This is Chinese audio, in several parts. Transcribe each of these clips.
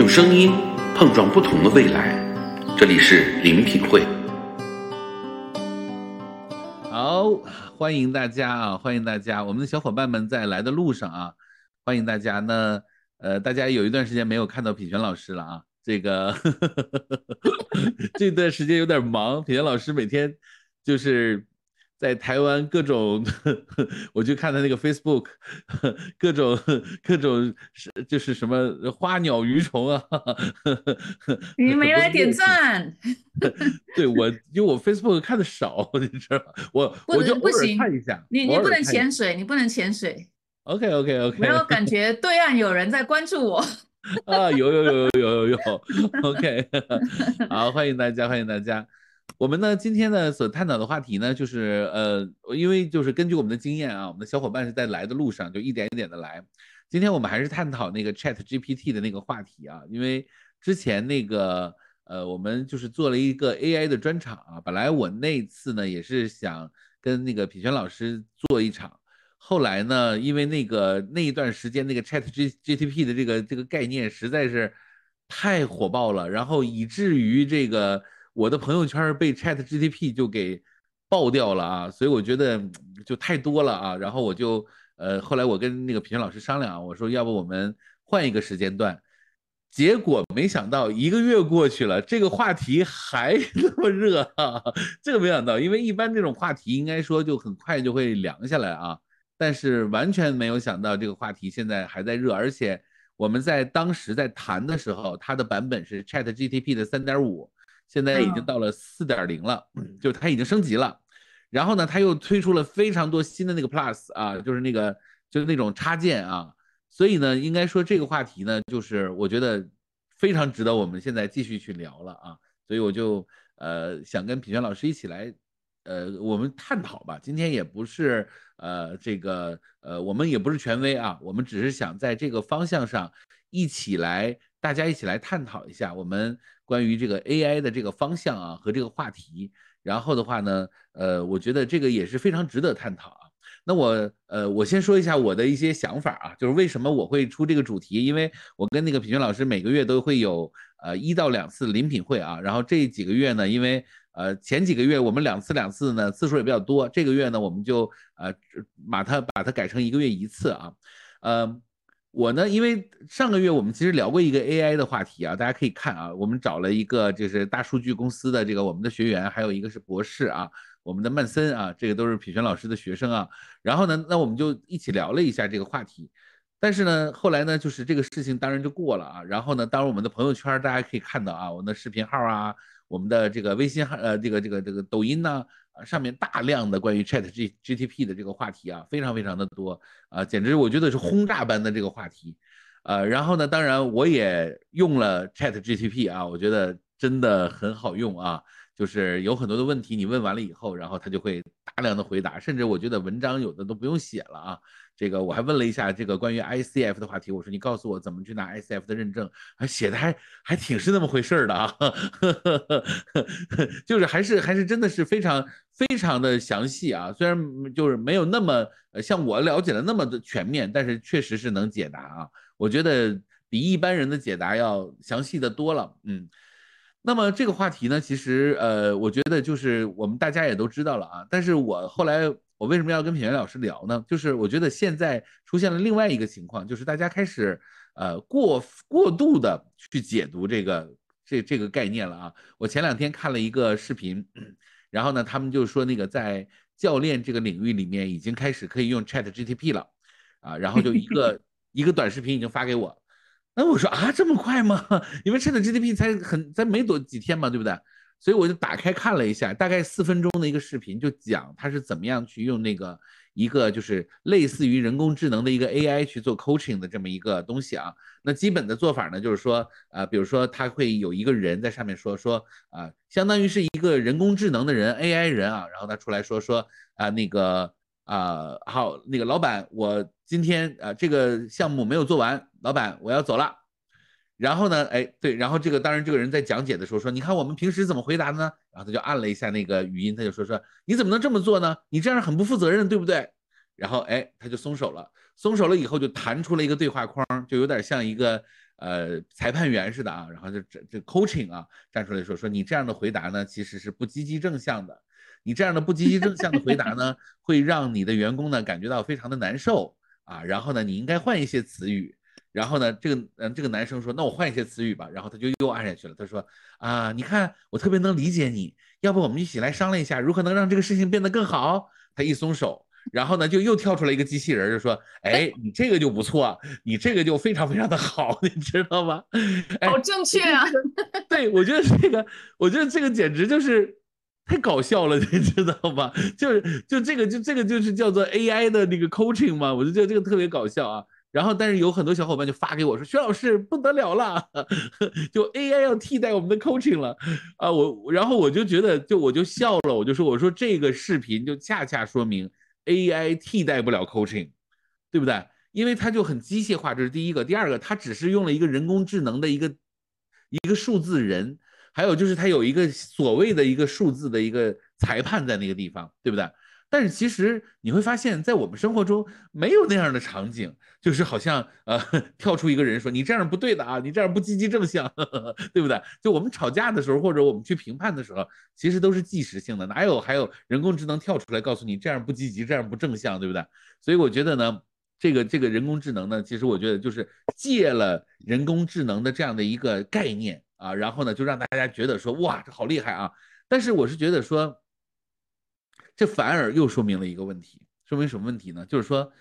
用声音碰撞不同的未来，这里是灵品会。好，欢迎大家啊！欢迎大家，我们的小伙伴们在来的路上啊！欢迎大家。那呃，大家有一段时间没有看到品泉老师了啊，这个 这段时间有点忙，品泉老师每天就是。在台湾各种，我就看他那个 Facebook，各种各种是就是什么花鸟鱼虫啊。你没来点赞？对我，因为我 Facebook 看的少，你知道吗？我我就不行看一下。你你不能潜水，你不能潜水。OK OK OK。没有感觉对岸有人在关注我。啊，有有有有有有有。OK，好，欢迎大家，欢迎大家。我们呢，今天呢所探讨的话题呢，就是呃，因为就是根据我们的经验啊，我们的小伙伴是在来的路上，就一点一点的来。今天我们还是探讨那个 Chat GPT 的那个话题啊，因为之前那个呃，我们就是做了一个 AI 的专场啊。本来我那次呢也是想跟那个品轩老师做一场，后来呢，因为那个那一段时间那个 Chat G GTP 的这个这个概念实在是太火爆了，然后以至于这个。我的朋友圈被 Chat GTP 就给爆掉了啊，所以我觉得就太多了啊。然后我就呃，后来我跟那个品轩老师商量，我说要不我们换一个时间段。结果没想到一个月过去了，这个话题还 那么热啊！这个没想到，因为一般这种话题应该说就很快就会凉下来啊，但是完全没有想到这个话题现在还在热，而且我们在当时在谈的时候，它的版本是 Chat GTP 的三点五。现在已经到了四点零了，就是它已经升级了，然后呢，它又推出了非常多新的那个 Plus 啊，就是那个就是那种插件啊，所以呢，应该说这个话题呢，就是我觉得非常值得我们现在继续去聊了啊，所以我就呃想跟品轩老师一起来呃我们探讨吧，今天也不是呃这个呃我们也不是权威啊，我们只是想在这个方向上一起来大家一起来探讨一下我们。关于这个 AI 的这个方向啊和这个话题，然后的话呢，呃，我觉得这个也是非常值得探讨啊。那我呃，我先说一下我的一些想法啊，就是为什么我会出这个主题，因为我跟那个品轩老师每个月都会有呃一到两次临品会啊，然后这几个月呢，因为呃前几个月我们两次两次呢次数也比较多，这个月呢我们就呃把它把它改成一个月一次啊，呃。我呢，因为上个月我们其实聊过一个 AI 的话题啊，大家可以看啊，我们找了一个就是大数据公司的这个我们的学员，还有一个是博士啊，我们的曼森啊，这个都是品轩老师的学生啊。然后呢，那我们就一起聊了一下这个话题。但是呢，后来呢，就是这个事情当然就过了啊。然后呢，当然我们的朋友圈大家可以看到啊，我们的视频号啊，我们的这个微信号呃，这个这个这个抖音呢啊。上面大量的关于 Chat G GTP 的这个话题啊，非常非常的多啊，简直我觉得是轰炸般的这个话题，呃，然后呢，当然我也用了 Chat GTP 啊，我觉得真的很好用啊，就是有很多的问题你问完了以后，然后他就会大量的回答，甚至我觉得文章有的都不用写了啊。这个我还问了一下这个关于 ICF 的话题，我说你告诉我怎么去拿 ICF 的认证，还写的还还挺是那么回事儿的啊，就是还是还是真的是非常非常的详细啊，虽然就是没有那么像我了解的那么的全面，但是确实是能解答啊，我觉得比一般人的解答要详细的多了，嗯，那么这个话题呢，其实呃，我觉得就是我们大家也都知道了啊，但是我后来。我为什么要跟品源老师聊呢？就是我觉得现在出现了另外一个情况，就是大家开始呃过过度的去解读这个这这个概念了啊。我前两天看了一个视频，然后呢，他们就说那个在教练这个领域里面已经开始可以用 Chat GTP 了啊，然后就一个 一个短视频已经发给我，那我说啊这么快吗？因为 Chat GTP 才很才没多几天嘛，对不对？所以我就打开看了一下，大概四分钟的一个视频，就讲他是怎么样去用那个一个就是类似于人工智能的一个 AI 去做 coaching 的这么一个东西啊。那基本的做法呢，就是说，呃，比如说他会有一个人在上面说说，啊，相当于是一个人工智能的人 AI 人啊，然后他出来说说，啊，那个啊，好，那个老板，我今天啊这个项目没有做完，老板我要走了。然后呢？哎，对，然后这个当然，这个人在讲解的时候说：“你看我们平时怎么回答的呢？”然后他就按了一下那个语音，他就说：“说你怎么能这么做呢？你这样很不负责任，对不对？”然后哎，他就松手了，松手了以后就弹出了一个对话框，就有点像一个呃裁判员似的啊，然后就这这 coaching 啊站出来说说你这样的回答呢其实是不积极正向的，你这样的不积极正向的回答呢会让你的员工呢感觉到非常的难受啊，然后呢你应该换一些词语。然后呢，这个嗯，这个男生说：“那我换一些词语吧。”然后他就又按下去了。他说：“啊，你看我特别能理解你，要不我们一起来商量一下，如何能让这个事情变得更好？”他一松手，然后呢，就又跳出来一个机器人，就说：“哎，你这个就不错，你这个就非常非常的好，你知道吗？”好正确啊！对，我觉得这个，我觉得这个简直就是太搞笑了，你知道吗？就是就这个就这个就是叫做 AI 的那个 coaching 嘛，我就觉得这个特别搞笑啊。然后，但是有很多小伙伴就发给我说：“薛老师不得了了，就 AI 要替代我们的 coaching 了啊！”我然后我就觉得，就我就笑了，我就说：“我说这个视频就恰恰说明 AI 替代不了 coaching，对不对？因为它就很机械化，这是第一个。第二个，它只是用了一个人工智能的一个一个数字人，还有就是它有一个所谓的一个数字的一个裁判在那个地方，对不对？但是其实你会发现在我们生活中没有那样的场景。”就是好像呃跳出一个人说你这样不对的啊，你这样不积极正向，对不对？就我们吵架的时候，或者我们去评判的时候，其实都是即时性的，哪有还有人工智能跳出来告诉你这样不积极，这样不正向，对不对？所以我觉得呢，这个这个人工智能呢，其实我觉得就是借了人工智能的这样的一个概念啊，然后呢就让大家觉得说哇这好厉害啊。但是我是觉得说，这反而又说明了一个问题，说明什么问题呢？就是说。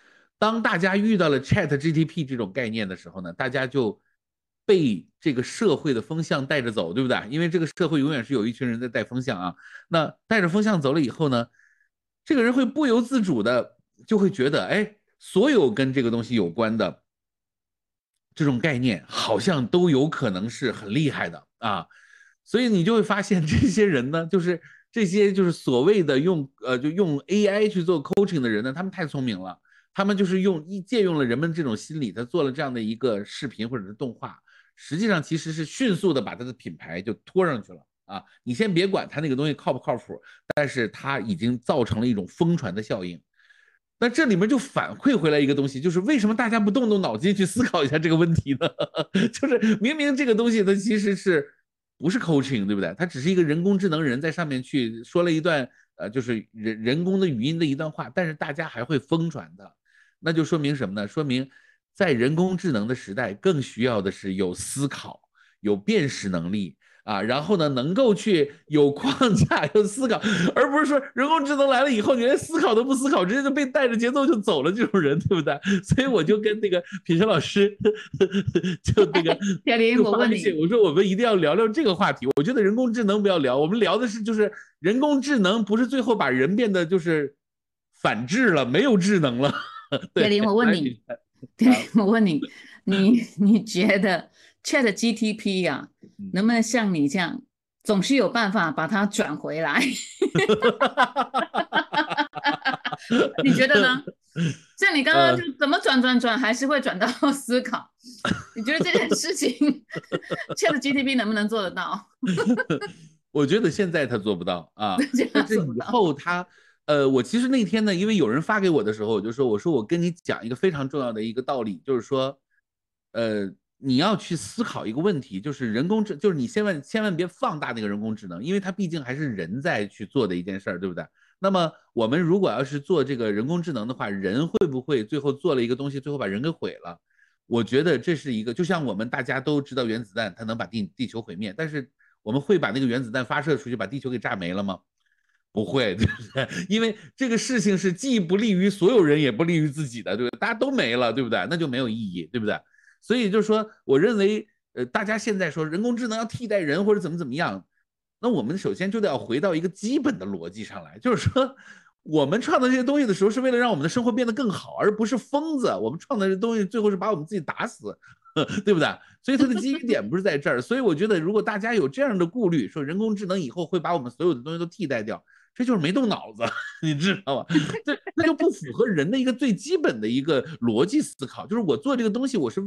当大家遇到了 Chat GTP 这种概念的时候呢，大家就被这个社会的风向带着走，对不对？因为这个社会永远是有一群人在带风向啊。那带着风向走了以后呢，这个人会不由自主的就会觉得，哎，所有跟这个东西有关的这种概念好像都有可能是很厉害的啊。所以你就会发现，这些人呢，就是这些就是所谓的用呃就用 AI 去做 coaching 的人呢，他们太聪明了。他们就是用一借用了人们这种心理，他做了这样的一个视频或者是动画，实际上其实是迅速的把他的品牌就拖上去了啊！你先别管他那个东西靠不靠谱，但是他已经造成了一种疯传的效应。那这里面就反馈回来一个东西，就是为什么大家不动动脑筋去思考一下这个问题呢？就是明明这个东西它其实是不是 coaching，对不对？它只是一个人工智能人在上面去说了一段呃，就是人人工的语音的一段话，但是大家还会疯传的。那就说明什么呢？说明在人工智能的时代，更需要的是有思考、有辨识能力啊，然后呢，能够去有框架、有思考，而不是说人工智能来了以后，你连思考都不思考，直接就被带着节奏就走了这种人，对不对？所以我就跟那个品轩老师，就那个铁林，我问你，我说我们一定要聊聊这个话题。我觉得人工智能不要聊，我们聊的是就是人工智能不是最后把人变得就是反智了，没有智能了。铁林，我问你，对，我问你，你你觉得 Chat GTP 呀，能不能像你这样，总是有办法把它转回来？你觉得呢？像你刚刚就怎么转转转，还是会转到思考？你觉得这件事情 Chat GTP 能不能做得到？我觉得现在他做不到啊，但是以后他。呃，我其实那天呢，因为有人发给我的时候，我就说，我说我跟你讲一个非常重要的一个道理，就是说，呃，你要去思考一个问题，就是人工智，就是你千万千万别放大那个人工智能，因为它毕竟还是人在去做的一件事儿，对不对？那么我们如果要是做这个人工智能的话，人会不会最后做了一个东西，最后把人给毁了？我觉得这是一个，就像我们大家都知道原子弹它能把地地球毁灭，但是我们会把那个原子弹发射出去，把地球给炸没了吗？不会，对不对？因为这个事情是既不利于所有人，也不利于自己的，对不对？大家都没了，对不对？那就没有意义，对不对？所以就是说，我认为，呃，大家现在说人工智能要替代人或者怎么怎么样，那我们首先就得要回到一个基本的逻辑上来，就是说，我们创造这些东西的时候，是为了让我们的生活变得更好，而不是疯子。我们创造这东西，最后是把我们自己打死，对不对？所以它的基于点不是在这儿。所以我觉得，如果大家有这样的顾虑，说人工智能以后会把我们所有的东西都替代掉。这就是没动脑子，你知道吧？这那就不符合人的一个最基本的一个逻辑思考。就是我做这个东西，我是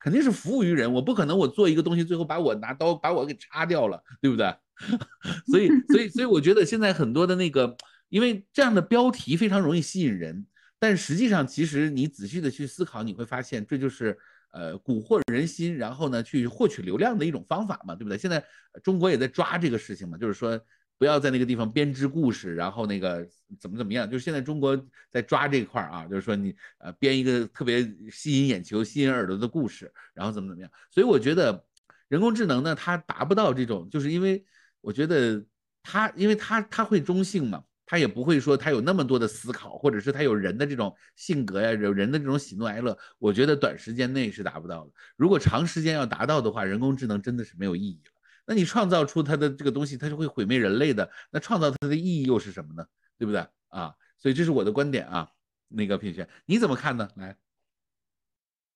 肯定是服务于人，我不可能我做一个东西，最后把我拿刀把我给插掉了，对不对？所以，所以，所以我觉得现在很多的那个，因为这样的标题非常容易吸引人，但实际上其实你仔细的去思考，你会发现这就是呃蛊惑人心，然后呢去获取流量的一种方法嘛，对不对？现在中国也在抓这个事情嘛，就是说不要在那个地方编织故事，然后那个怎么怎么样，就是现在中国在抓这块儿啊，就是说你呃编一个特别吸引眼球、吸引耳朵的故事，然后怎么怎么样。所以我觉得人工智能呢，它达不到这种，就是因为我觉得它，因为它它会中性嘛。他也不会说他有那么多的思考，或者是他有人的这种性格呀，有人的这种喜怒哀乐。我觉得短时间内是达不到的。如果长时间要达到的话，人工智能真的是没有意义了。那你创造出它的这个东西，它是会毁灭人类的。那创造它的意义又是什么呢？对不对啊？所以这是我的观点啊。那个品轩，你怎么看呢？来，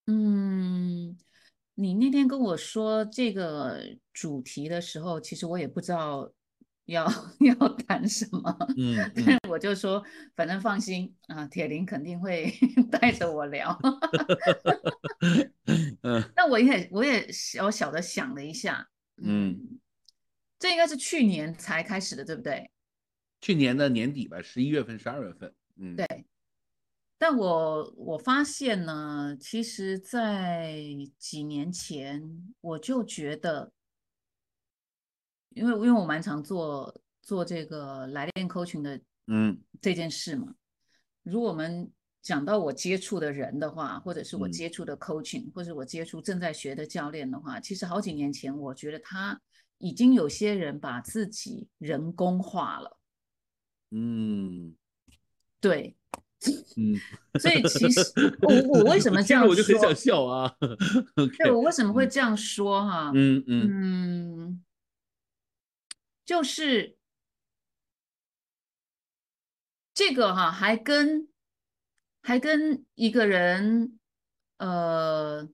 嗯，你那天跟我说这个主题的时候，其实我也不知道。要 要谈什么？嗯，我就说，反正放心啊，铁林肯定会 带着我聊。嗯，那我也我也小小的想了一下，嗯，这应该是去年才开始的，对不对？去年的年底吧，十一月份、十二月份。嗯，对。但我我发现呢，其实，在几年前我就觉得。因为因为我蛮常做做这个来电 coaching 的，嗯，这件事嘛。如果我们讲到我接触的人的话，或者是我接触的 coaching，或者我接触正在学的教练的话，其实好几年前，我觉得他已经有些人把自己人工化了。嗯，对，嗯，所以其实 我我为什么这样说？我就很想笑啊。对，我为什么会这样说哈？嗯嗯嗯。就是这个哈，还跟还跟一个人，呃，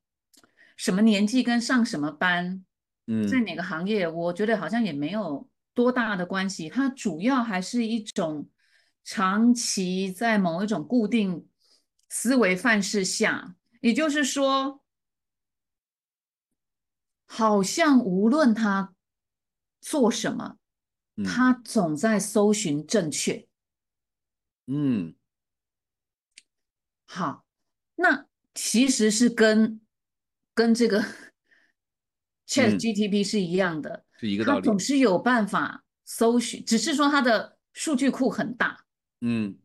什么年纪跟上什么班，嗯，在哪个行业，我觉得好像也没有多大的关系。它主要还是一种长期在某一种固定思维范式下，也就是说，好像无论他做什么。他总在搜寻正确。嗯，好，那其实是跟跟这个 Chat GTP 是一样的，是一个道理。他总是有办法搜寻，只是说它的数据库很大。嗯，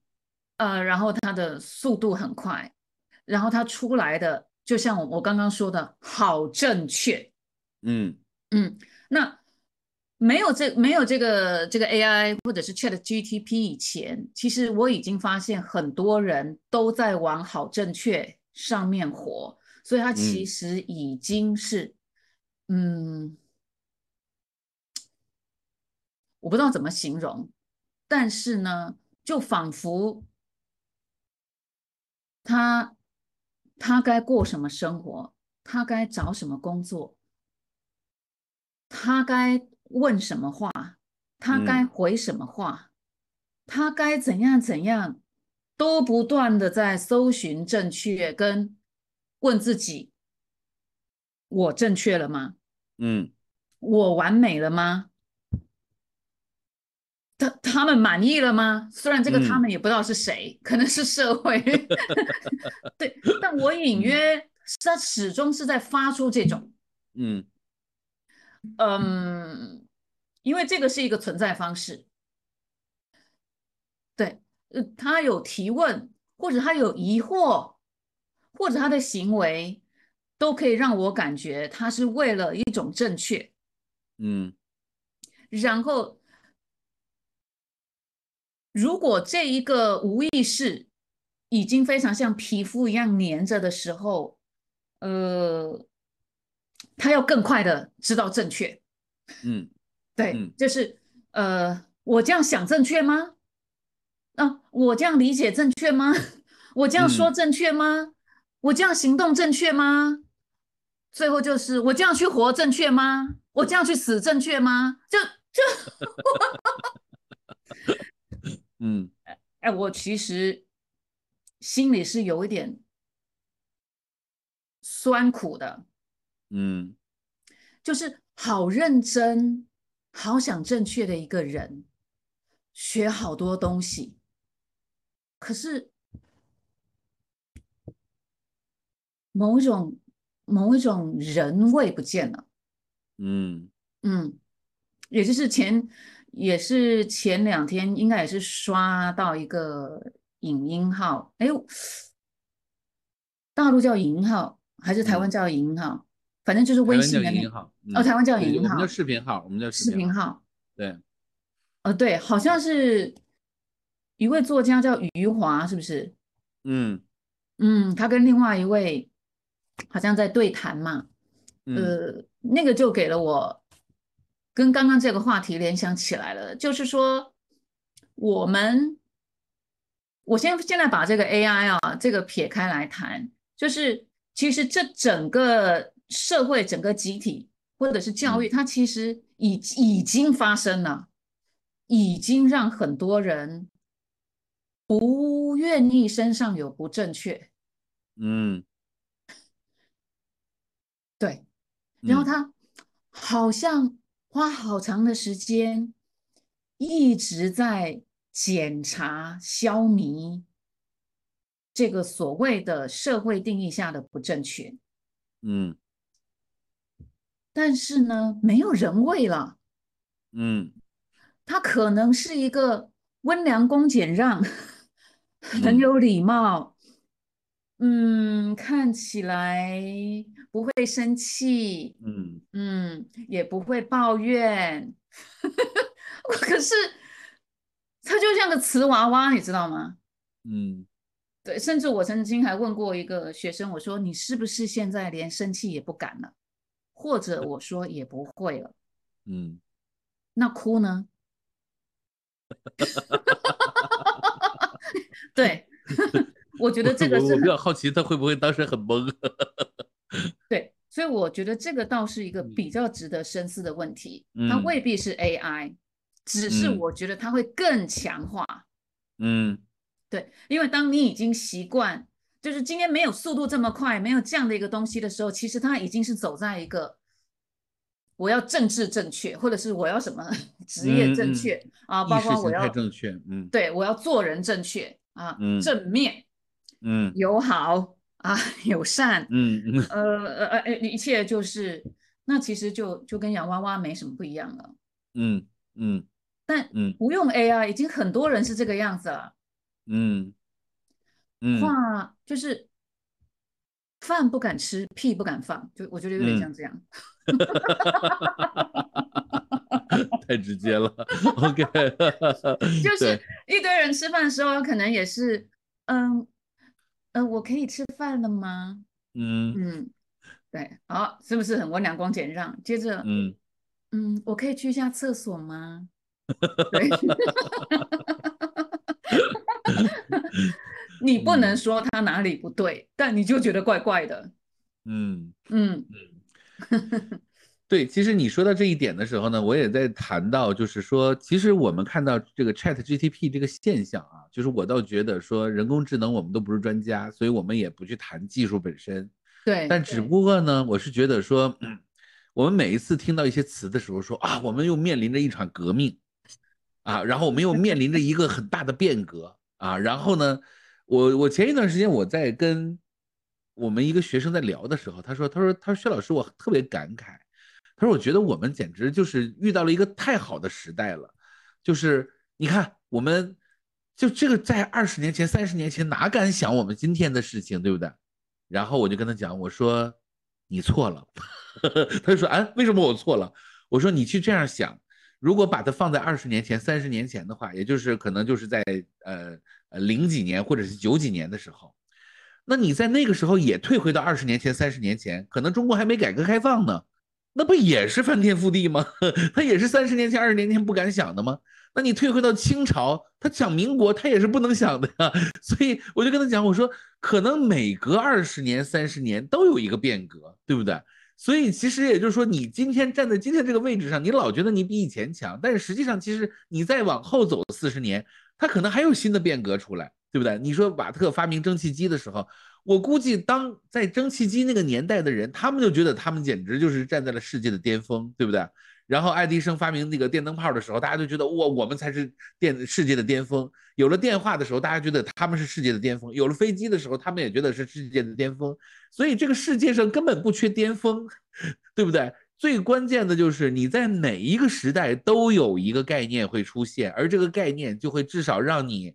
呃，然后它的速度很快，然后它出来的就像我我刚刚说的，好正确。嗯嗯，那。没有这没有这个这个 AI 或者是 Chat GTP 以前，其实我已经发现很多人都在往好正确上面活，所以它其实已经是，嗯，我不知道怎么形容，但是呢，就仿佛他他该过什么生活，他该找什么工作，他该。问什么话，他该回什么话，他该怎样怎样，都不断的在搜寻正确，跟问自己：我正确了吗？嗯，我完美了吗？他他们满意了吗？虽然这个他们也不知道是谁，可能是社会，对，但我隐约他始终是在发出这种，嗯。嗯，因为这个是一个存在方式，对，呃，他有提问，或者他有疑惑，或者他的行为，都可以让我感觉他是为了一种正确，嗯，然后如果这一个无意识已经非常像皮肤一样粘着的时候，呃。他要更快的知道正确，嗯，对，就是呃，我这样想正确吗？啊，我这样理解正确吗？我这样说正确吗？我这样行动正确吗？最后就是我这样去活正确吗？我这样去死正确吗？就就，嗯，哎，我其实心里是有一点酸苦的。嗯，就是好认真、好想正确的一个人，学好多东西，可是某一种某一种人味不见了。嗯嗯，也就是前也是前两天，应该也是刷到一个影音号，哎呦，大陆叫影音号还是台湾嗯叫影音号？反正就是微信的哦，台湾叫对影音号我们叫，视频号，我们叫视频号，号。对，呃，对，好像是一位作家叫余华，是不是？嗯嗯，他跟另外一位好像在对谈嘛。嗯呃，那个就给了我跟刚刚这个话题联想起来了，就是说我们，我先现在把这个 AI 啊，这个撇开来谈，就是其实这整个社会、整个集体或者是教育，嗯。它其实已已经发生了，已经让很多人不愿意身上有不正确，嗯，对。然后嗯他好像花好长的时间一直在检查、消弭这个所谓的社会定义下的不正确，嗯但是呢，没有人味了。嗯他可能是一个温良恭俭让，很嗯有礼貌，嗯，看起来不会生气，嗯嗯，也不会抱怨，可是他就像个瓷娃娃，你知道吗？嗯对，甚至我曾经还问过一个学生，我说你是不是现在连生气也不敢了？或者我说也不会了，嗯，那哭呢？对，我觉得这个我我比较好奇，他会不会当时很懵？对，所以我觉得这个倒是一个嗯比较值得深思的问题。它嗯未必是 AI，只是嗯我觉得它会更强化。嗯对，因为当你已经习惯，就是今天没有速度这么快，没有这样的一个东西的时候，其实它已经是走在一个我要政治正确，或者是我要什么 职业正确啊，包括我要正确，嗯。对我要做人正确啊，嗯。正面、嗯。友好啊，友善，嗯嗯。呃呃呃，呃一切就是那其实就就跟洋娃娃没什么不一样了。嗯嗯。但嗯。不用 AI，已经很多人是这个样子了。嗯嗯话就是饭不敢吃，屁不敢放，就我觉得有点嗯像这样。太直接了。OK，就是一堆人吃饭的时候，可能也是，嗯，呃，我可以吃饭了吗？嗯嗯，对，好，是不是很温良恭俭让？接着，嗯嗯，我可以去一下厕所吗？对，你不能嗯说他哪里不对，但你就觉得怪怪的。嗯。嗯嗯 对，其实你说到这一点的时候呢，我也在谈到，就是说，其实我们看到这个 Chat GTP 这个现象啊，就是我倒觉得说，人工智能我们都不是专家，所以我们也不去谈技术本身。对，但只不过呢，我是觉得说，嗯我们每一次听到一些词的时候说啊，我们又面临着一场革命，啊，然后我们又面临着一个很大的变革啊，然后呢，我我前一段时间我在跟我们一个学生在聊的时候，他说，他说，他说薛老师，我特别感慨，他说我觉得我们简直就是遇到了一个太好的时代了，就是你看我们就这个在二十年前、三十年前哪敢想我们今天的事情，对不对？然后我就跟他讲，我说你错了，他就说啊，为什么我错了？我说你去这样想，如果把它放在二十年前、三十年前的话，也就是可能就是在呃呃零几年或者是九几年的时候，那你在那个时候也退回到二十年前、三十年前，可能中国还没改革开放呢，那不也是翻天覆地吗？他也是三十年前、二十年前不敢想的吗？那你退回到清朝，他讲民国，他也是不能想的呀。所以我就跟他讲，我说可能每隔二十年、三十年都有一个变革，对不对？所以其实也就是说，你今天站在今天这个位置上，你老觉得你比以前强，但是实际上其实你再往后走四十年，它可能还有新的变革出来。对不对？你说瓦特发明蒸汽机的时候，我估计当在蒸汽机那个年代的人，他们就觉得他们简直就是站在了世界的巅峰，对不对？然后爱迪生发明那个电灯泡的时候，大家就觉得哇，我们才是电世界的巅峰。有了电话的时候，大家觉得他们是世界的巅峰；有了飞机的时候，他们也觉得是世界的巅峰。所以这个世界上根本不缺巅峰，对不对？最关键的就是你在每一个时代都有一个概念会出现，而这个概念就会至少让你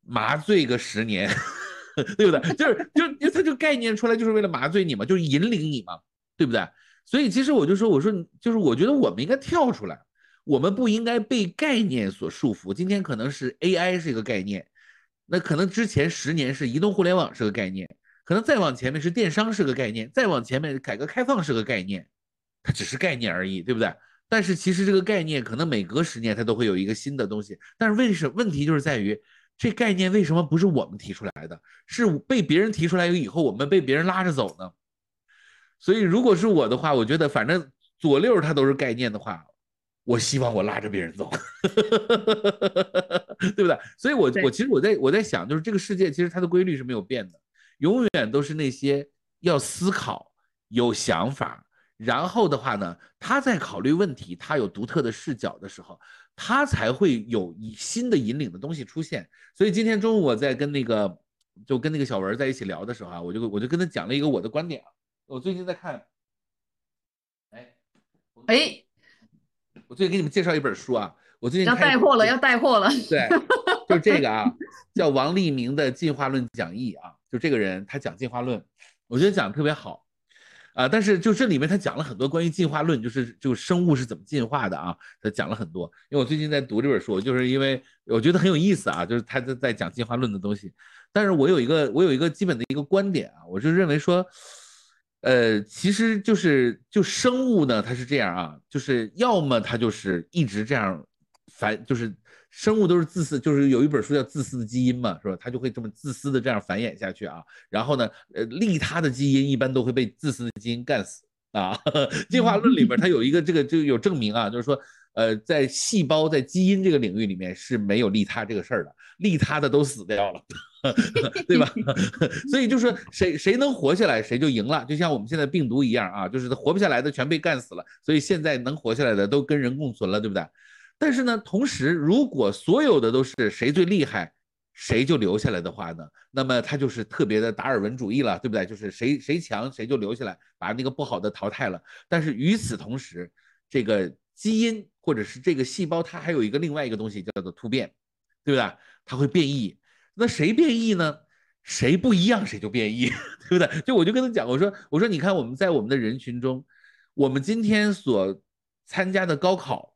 麻醉个十年，对不对？就是就它就概念出来就是为了麻醉你嘛，就是引领你嘛，对不对？所以其实我就说，我说就是我觉得我们应该跳出来，我们不应该被概念所束缚。今天可能是 AI 是一个概念，那可能之前十年是移动互联网是个概念，可能再往前面是电商是个概念，再往前面改革开放是个概念，它只是概念而已，对不对？但是其实这个概念可能每隔十年它都会有一个新的东西，但是为什问题就是在于这概念为什么不是我们提出来的，是被别人提出来以后我们被别人拉着走呢？所以，如果是我的话，我觉得反正左六它都是概念的话，我希望我拉着别人走，对不对？所以，我我其实我在我在想，就是这个世界其实它的规律是没有变的，永远都是那些要思考、有想法，然后的话呢，他在考虑问题，他有独特的视角的时候，他才会有以新的引领的东西出现。所以今天中午我在跟那个就跟那个小文在一起聊的时候啊，我就我就跟他讲了一个我的观点啊。我最近在看，哎，哎，我最近给你们介绍一本书啊。我最近要带货了，要带货了。对，就这个啊，叫王立明的进化论讲义啊。就这个人，他讲进化论，我觉得讲的特别好啊。但是就这里面他讲了很多关于进化论，就是就生物是怎么进化的啊。他讲了很多。因为我最近在读这本书，就是因为我觉得很有意思啊，就是他在在讲进化论的东西。但是我有一个我有一个基本的一个观点啊，我就认为说。呃，其实就是就生物呢，它是这样啊，就是要么它就是一直这样繁，就是生物都是自私，就是有一本书叫《自私的基因》嘛，是吧？它就会这么自私的这样繁衍下去啊。然后呢，呃，利他的基因一般都会被自私的基因干死啊。进化论里边它有一个这个就有证明啊，就是说，呃，在细胞在基因这个领域里面是没有利他这个事儿的，利他的都死掉了。对吧？所以就是谁谁能活下来，谁就赢了。就像我们现在病毒一样啊，就是活不下来的全被干死了。所以现在能活下来的都跟人共存了，对不对？但是呢，同时如果所有的都是谁最厉害，谁就留下来的话呢，那么他就是特别的达尔文主义了，对不对？就是谁谁强谁就留下来，把那个不好的淘汰了。但是与此同时，这个基因或者是这个细胞，它还有一个另外一个东西叫做突变，对不对？它会变异。那谁变异呢？谁不一样谁就变异，对不对？就我就跟他讲，我说我说你看我们在我们的人群中，我们今天所参加的高考，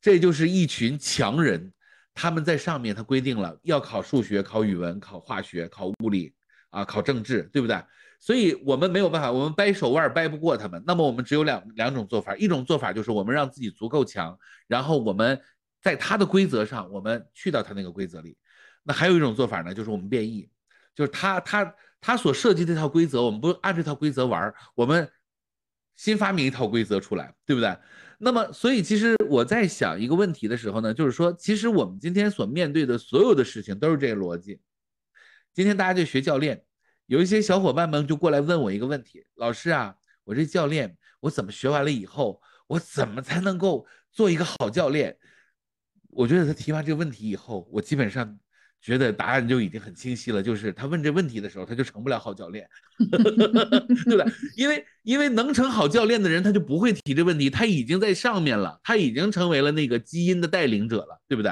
这就是一群强人，他们在上面他规定了要考数学、考语文、考化学、考物理啊，考政治，对不对？所以我们没有办法，我们掰手腕掰不过他们。那么我们只有两两种做法，一种做法就是我们让自己足够强，然后我们在他的规则上，我们去到他那个规则里。那还有一种做法呢，就是我们变异，就是他他他所设计这套规则，我们不按这套规则玩，我们新发明一套规则出来，对不对？那么，所以其实我在想一个问题的时候呢，就是说，其实我们今天所面对的所有的事情都是这个逻辑。今天大家就学教练，有一些小伙伴们就过来问我一个问题：老师啊，我这教练，我怎么学完了以后，我怎么才能够做一个好教练？我觉得他提完这个问题以后，我基本上。觉得答案就已经很清晰了，就是他问这问题的时候，他就成不了好教练，对吧？因为因为能成好教练的人，他就不会提这问题，他已经在上面了，他已经成为了那个基因的带领者了，对不对？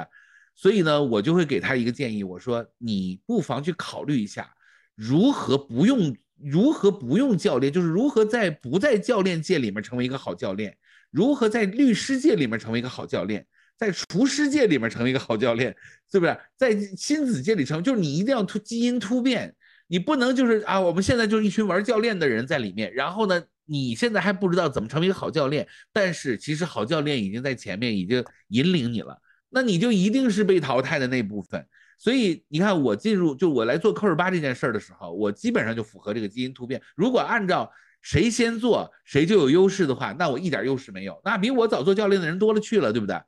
所以呢，我就会给他一个建议，我说你不妨去考虑一下，如何不用如何不用教练，就是如何在不在教练界里面成为一个好教练，如何在律师界里面成为一个好教练。在厨师界里面成为一个好教练，是不是？在亲子界里成，就是你一定要突基因突变，你不能就是啊，我们现在就是一群玩教练的人在里面，然后呢，你现在还不知道怎么成为一个好教练，但是其实好教练已经在前面已经引领你了，那你就一定是被淘汰的那部分。所以你看，我进入就我来做扣二八这件事儿的时候，我基本上就符合这个基因突变。如果按照谁先做谁就有优势的话，那我一点优势没有，那比我早做教练的人多了去了，对不对？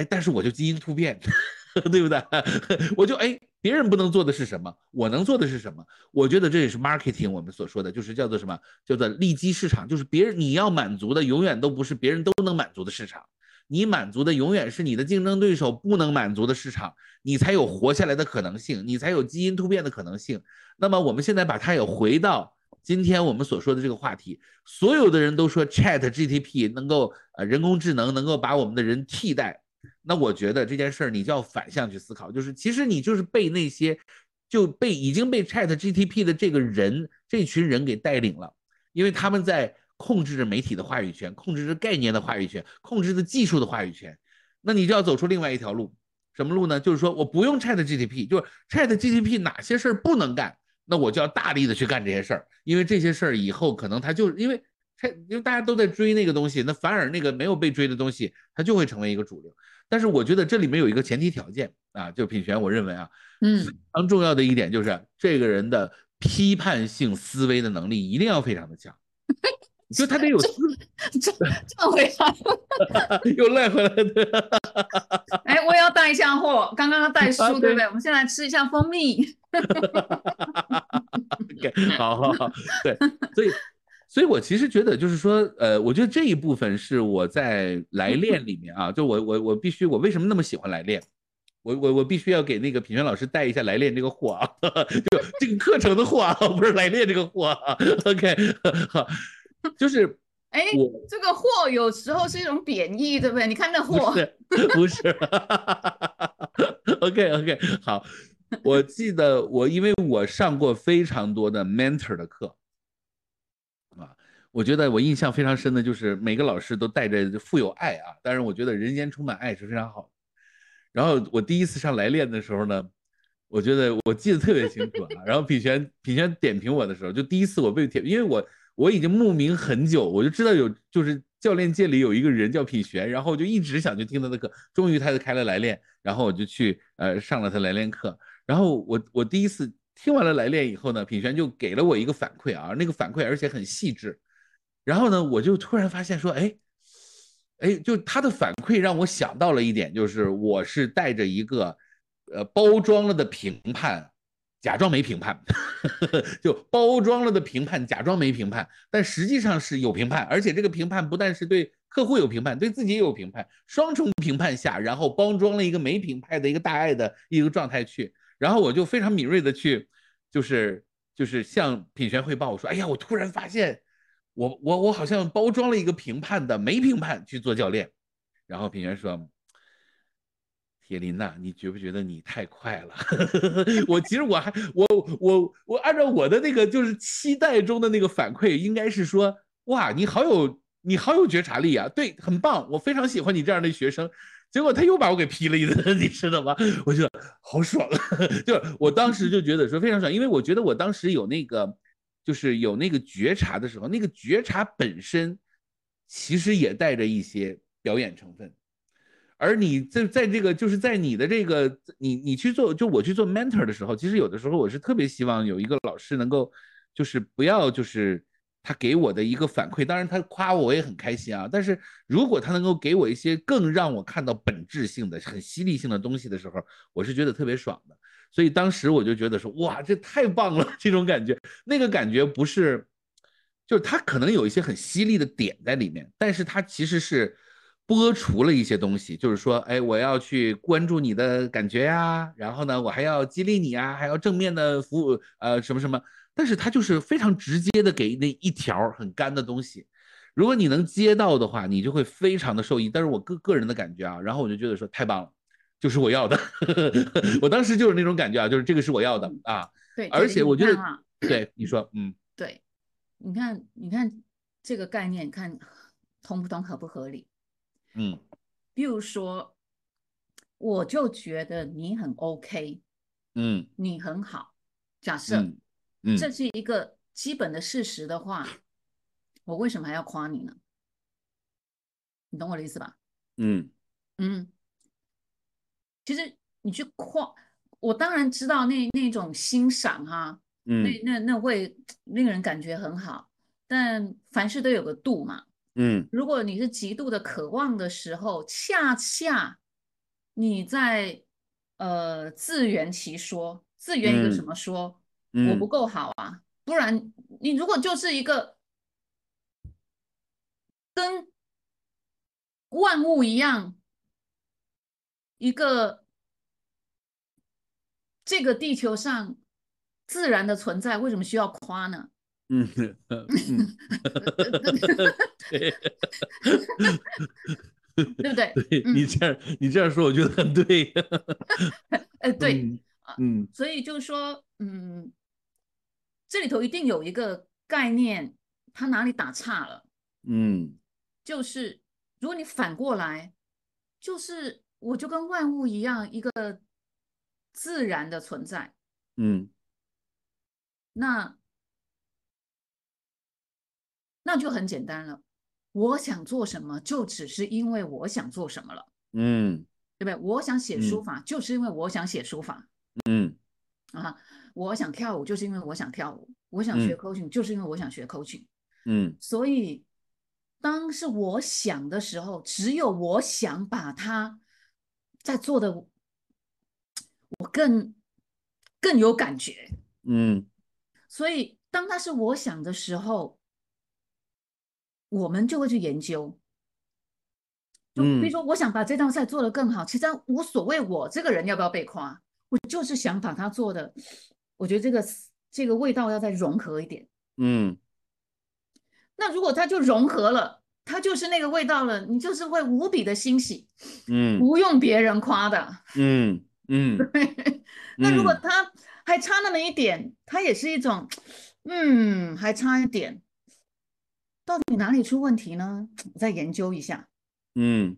哎，但是我就基因突变，对不对？我就哎，别人不能做的是什么？我能做的是什么？我觉得这也是 marketing 我们所说的，就是叫做什么？叫做利基市场，就是别人你要满足的永远都不是别人都能满足的市场，你满足的永远是你的竞争对手不能满足的市场，你才有活下来的可能性，你才有基因突变的可能性。那么我们现在把它也回到今天我们所说的这个话题，所有的人都说 Chat GTP 能够呃人工智能能够把我们的人替代。那我觉得这件事儿你就要反向去思考，就是其实你就是被那些就被已经被 Chat GTP 的这个人这群人给带领了，因为他们在控制着媒体的话语权，控制着概念的话语权，控制着技术的话语权。那你就要走出另外一条路，什么路呢？就是说我不用 Chat GTP，就是 Chat GTP 哪些事儿不能干，那我就要大力的去干这些事儿，因为这些事儿以后可能它就因为。因为大家都在追那个东西，那反而那个没有被追的东西，它就会成为一个主流。但是我觉得这里面有一个前提条件啊，就品璇，我认为啊，嗯，非常重要的一点就是这个人的批判性思维的能力一定要非常的强，就他得有思，这这回来，又赖回来的。哎，我也要带一下货，刚刚带书对不对？我们先来吃一下蜂蜜。好好好，对，所以。所以，我其实觉得，就是说，呃，我觉得这一部分是我在来练里面啊，就我我我必须，我为什么那么喜欢来练？我我我必须要给那个品轩老师带一下来练这个货啊，就这个课程的货啊，不是来练这个货啊。OK，好，就是，哎，这个货有时候是一种贬义，对不对？你看那货，不是，OK OK，好，我记得我因为我上过非常多的 mentor 的课。我觉得我印象非常深的就是每个老师都带着富有爱啊，当然我觉得人间充满爱是非常好的。然后我第一次上来练的时候呢，我觉得我记得特别清楚啊。然后品璇品璇点评我的时候，就第一次我被点，因为我我已经慕名很久，我就知道有就是教练界里有一个人叫品璇，然后我就一直想去听他的课。终于他就开了来练，然后我就去呃上了他来练课。然后我我第一次听完了来练以后呢，品璇就给了我一个反馈啊，那个反馈而且很细致。然后呢，我就突然发现说，哎，哎，就他的反馈让我想到了一点，就是我是带着一个，呃，包装了的评判，假装没评判，就包装了的评判，假装没评判，但实际上是有评判，而且这个评判不但是对客户有评判，对自己也有评判，双重评判下，然后包装了一个没评判的一个大爱的一个状态去，然后我就非常敏锐的去，就是就是向品璇汇报，我说，哎呀，我突然发现。我我我好像包装了一个评判的没评判去做教练，然后品源说：“铁林呐，你觉不觉得你太快了？我其实我还我我我按照我的那个就是期待中的那个反馈，应该是说哇，你好有你好有觉察力啊，对，很棒，我非常喜欢你这样的学生。结果他又把我给批了一顿，你知道吗？我觉得好爽，就我当时就觉得说非常爽，因为我觉得我当时有那个。就是有那个觉察的时候，那个觉察本身其实也带着一些表演成分。而你在在这个就是在你的这个你你去做就我去做 mentor 的时候，其实有的时候我是特别希望有一个老师能够就是不要就是他给我的一个反馈，当然他夸我我也很开心啊。但是如果他能够给我一些更让我看到本质性的很犀利性的东西的时候，我是觉得特别爽的。所以当时我就觉得说，哇，这太棒了！这种感觉，那个感觉不是，就是它可能有一些很犀利的点在里面，但是它其实是剥除了一些东西，就是说，哎，我要去关注你的感觉呀，然后呢，我还要激励你啊，还要正面的服务，呃，什么什么，但是它就是非常直接的给那一条很干的东西，如果你能接到的话，你就会非常的受益。但是我个个人的感觉啊，然后我就觉得说太棒了。就是我要的，我当时就是那种感觉啊，就是这个是我要的啊。对，而且我觉得，对你说，嗯，对，你看，你看这个概念，看通不通，合不合理？嗯，比如说，我就觉得你很 OK，嗯，你很好。假设，嗯，这是一个基本的事实的话，我为什么还要夸你呢？你懂我的意思吧？嗯嗯。其实你去夸我，当然知道那那种欣赏哈，嗯，那那那会令人感觉很好。但凡事都有个度嘛，嗯，如果你是极度的渴望的时候，恰恰你在呃自圆其说，自圆一个什么说？我不够好啊，不然你如果就是一个跟万物一样，一个这个地球上自然的存在，为什么需要夸呢？嗯嗯，对不对？对你这样你这样说，我觉得很对。呃，对，嗯，所以就是说，嗯，这里头一定有一个概念，它哪里打岔了？嗯，就是如果你反过来，就是我就跟万物一样，一个自然的存在，嗯，那。那就很简单了，我想做什么，就只是因为我想做什么了，嗯，对不对？我想写书法，就是因为我想写书法，嗯，啊，我想跳舞，就是因为我想跳舞，我想学 coaching，就是因为我想学 coaching，嗯，所以当是我想的时候，只有我想把它在做的，我更更有感觉，嗯，所以当它是我想的时候。我们就会去研究，就比如说，我想把这道菜做得更好，其实无所谓，我这个人要不要被夸，我就是想把它做的，我觉得这个这个味道要再融合一点。嗯，那如果它就融合了，它就是那个味道了，你就是会无比的欣喜。嗯，不用别人夸的。嗯嗯，对。那如果它还差那么一点，它也是一种，嗯，还差一点。到底哪里出问题呢？我再研究一下。嗯，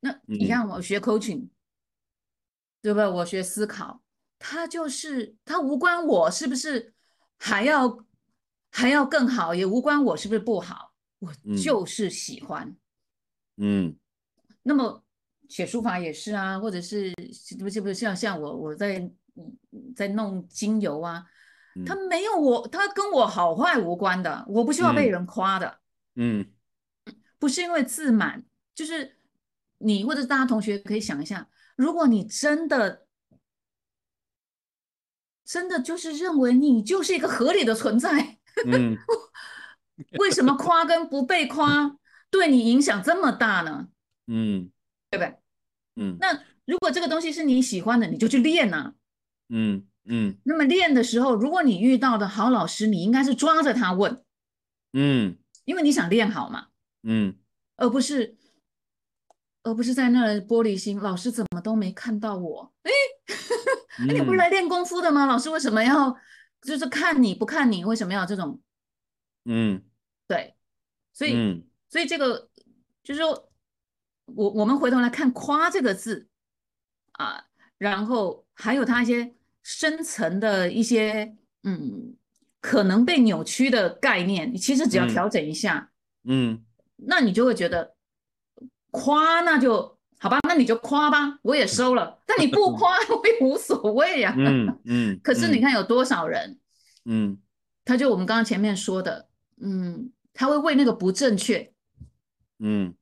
那你看我学 coaching，对吧？我学思考，它就是它无关我是不是还要还要更好，也无关我是不是不好，我就是喜欢。嗯，那么写书法也是啊，或者是不是不是像像我我在在弄精油啊。他没有我，他跟我好坏无关的，我不需要被人夸的。嗯，不是因为自满，就是你或者大家同学可以想一下，如果你真的真的就是认为你就是一个合理的存在，嗯，为什么夸跟不被夸 对你影响这么大呢？嗯，对不对？嗯，那如果这个东西是你喜欢的，你就去练呐。嗯。嗯，那么练的时候，如果你遇到的好老师，你应该是抓着他问，嗯，因为你想练好嘛，嗯，而不是，而不是在那玻璃心，老师怎么都没看到我，哎，你不是来练功夫的吗？老师为什么要就是看你不看你？为什么要这种？嗯，对，所以，所以这个就是说，我我们回头来看“夸”这个字啊，然后还有它一些。深层的一些嗯，可能被扭曲的概念，你其实只要调整一下，嗯，那你就会觉得夸那就好吧，那你就夸吧，我也收了。但你不夸 我也无所谓呀，嗯嗯。可是你看有多少人，嗯，他就我们刚刚前面说的，嗯，他会为那个不正确，嗯，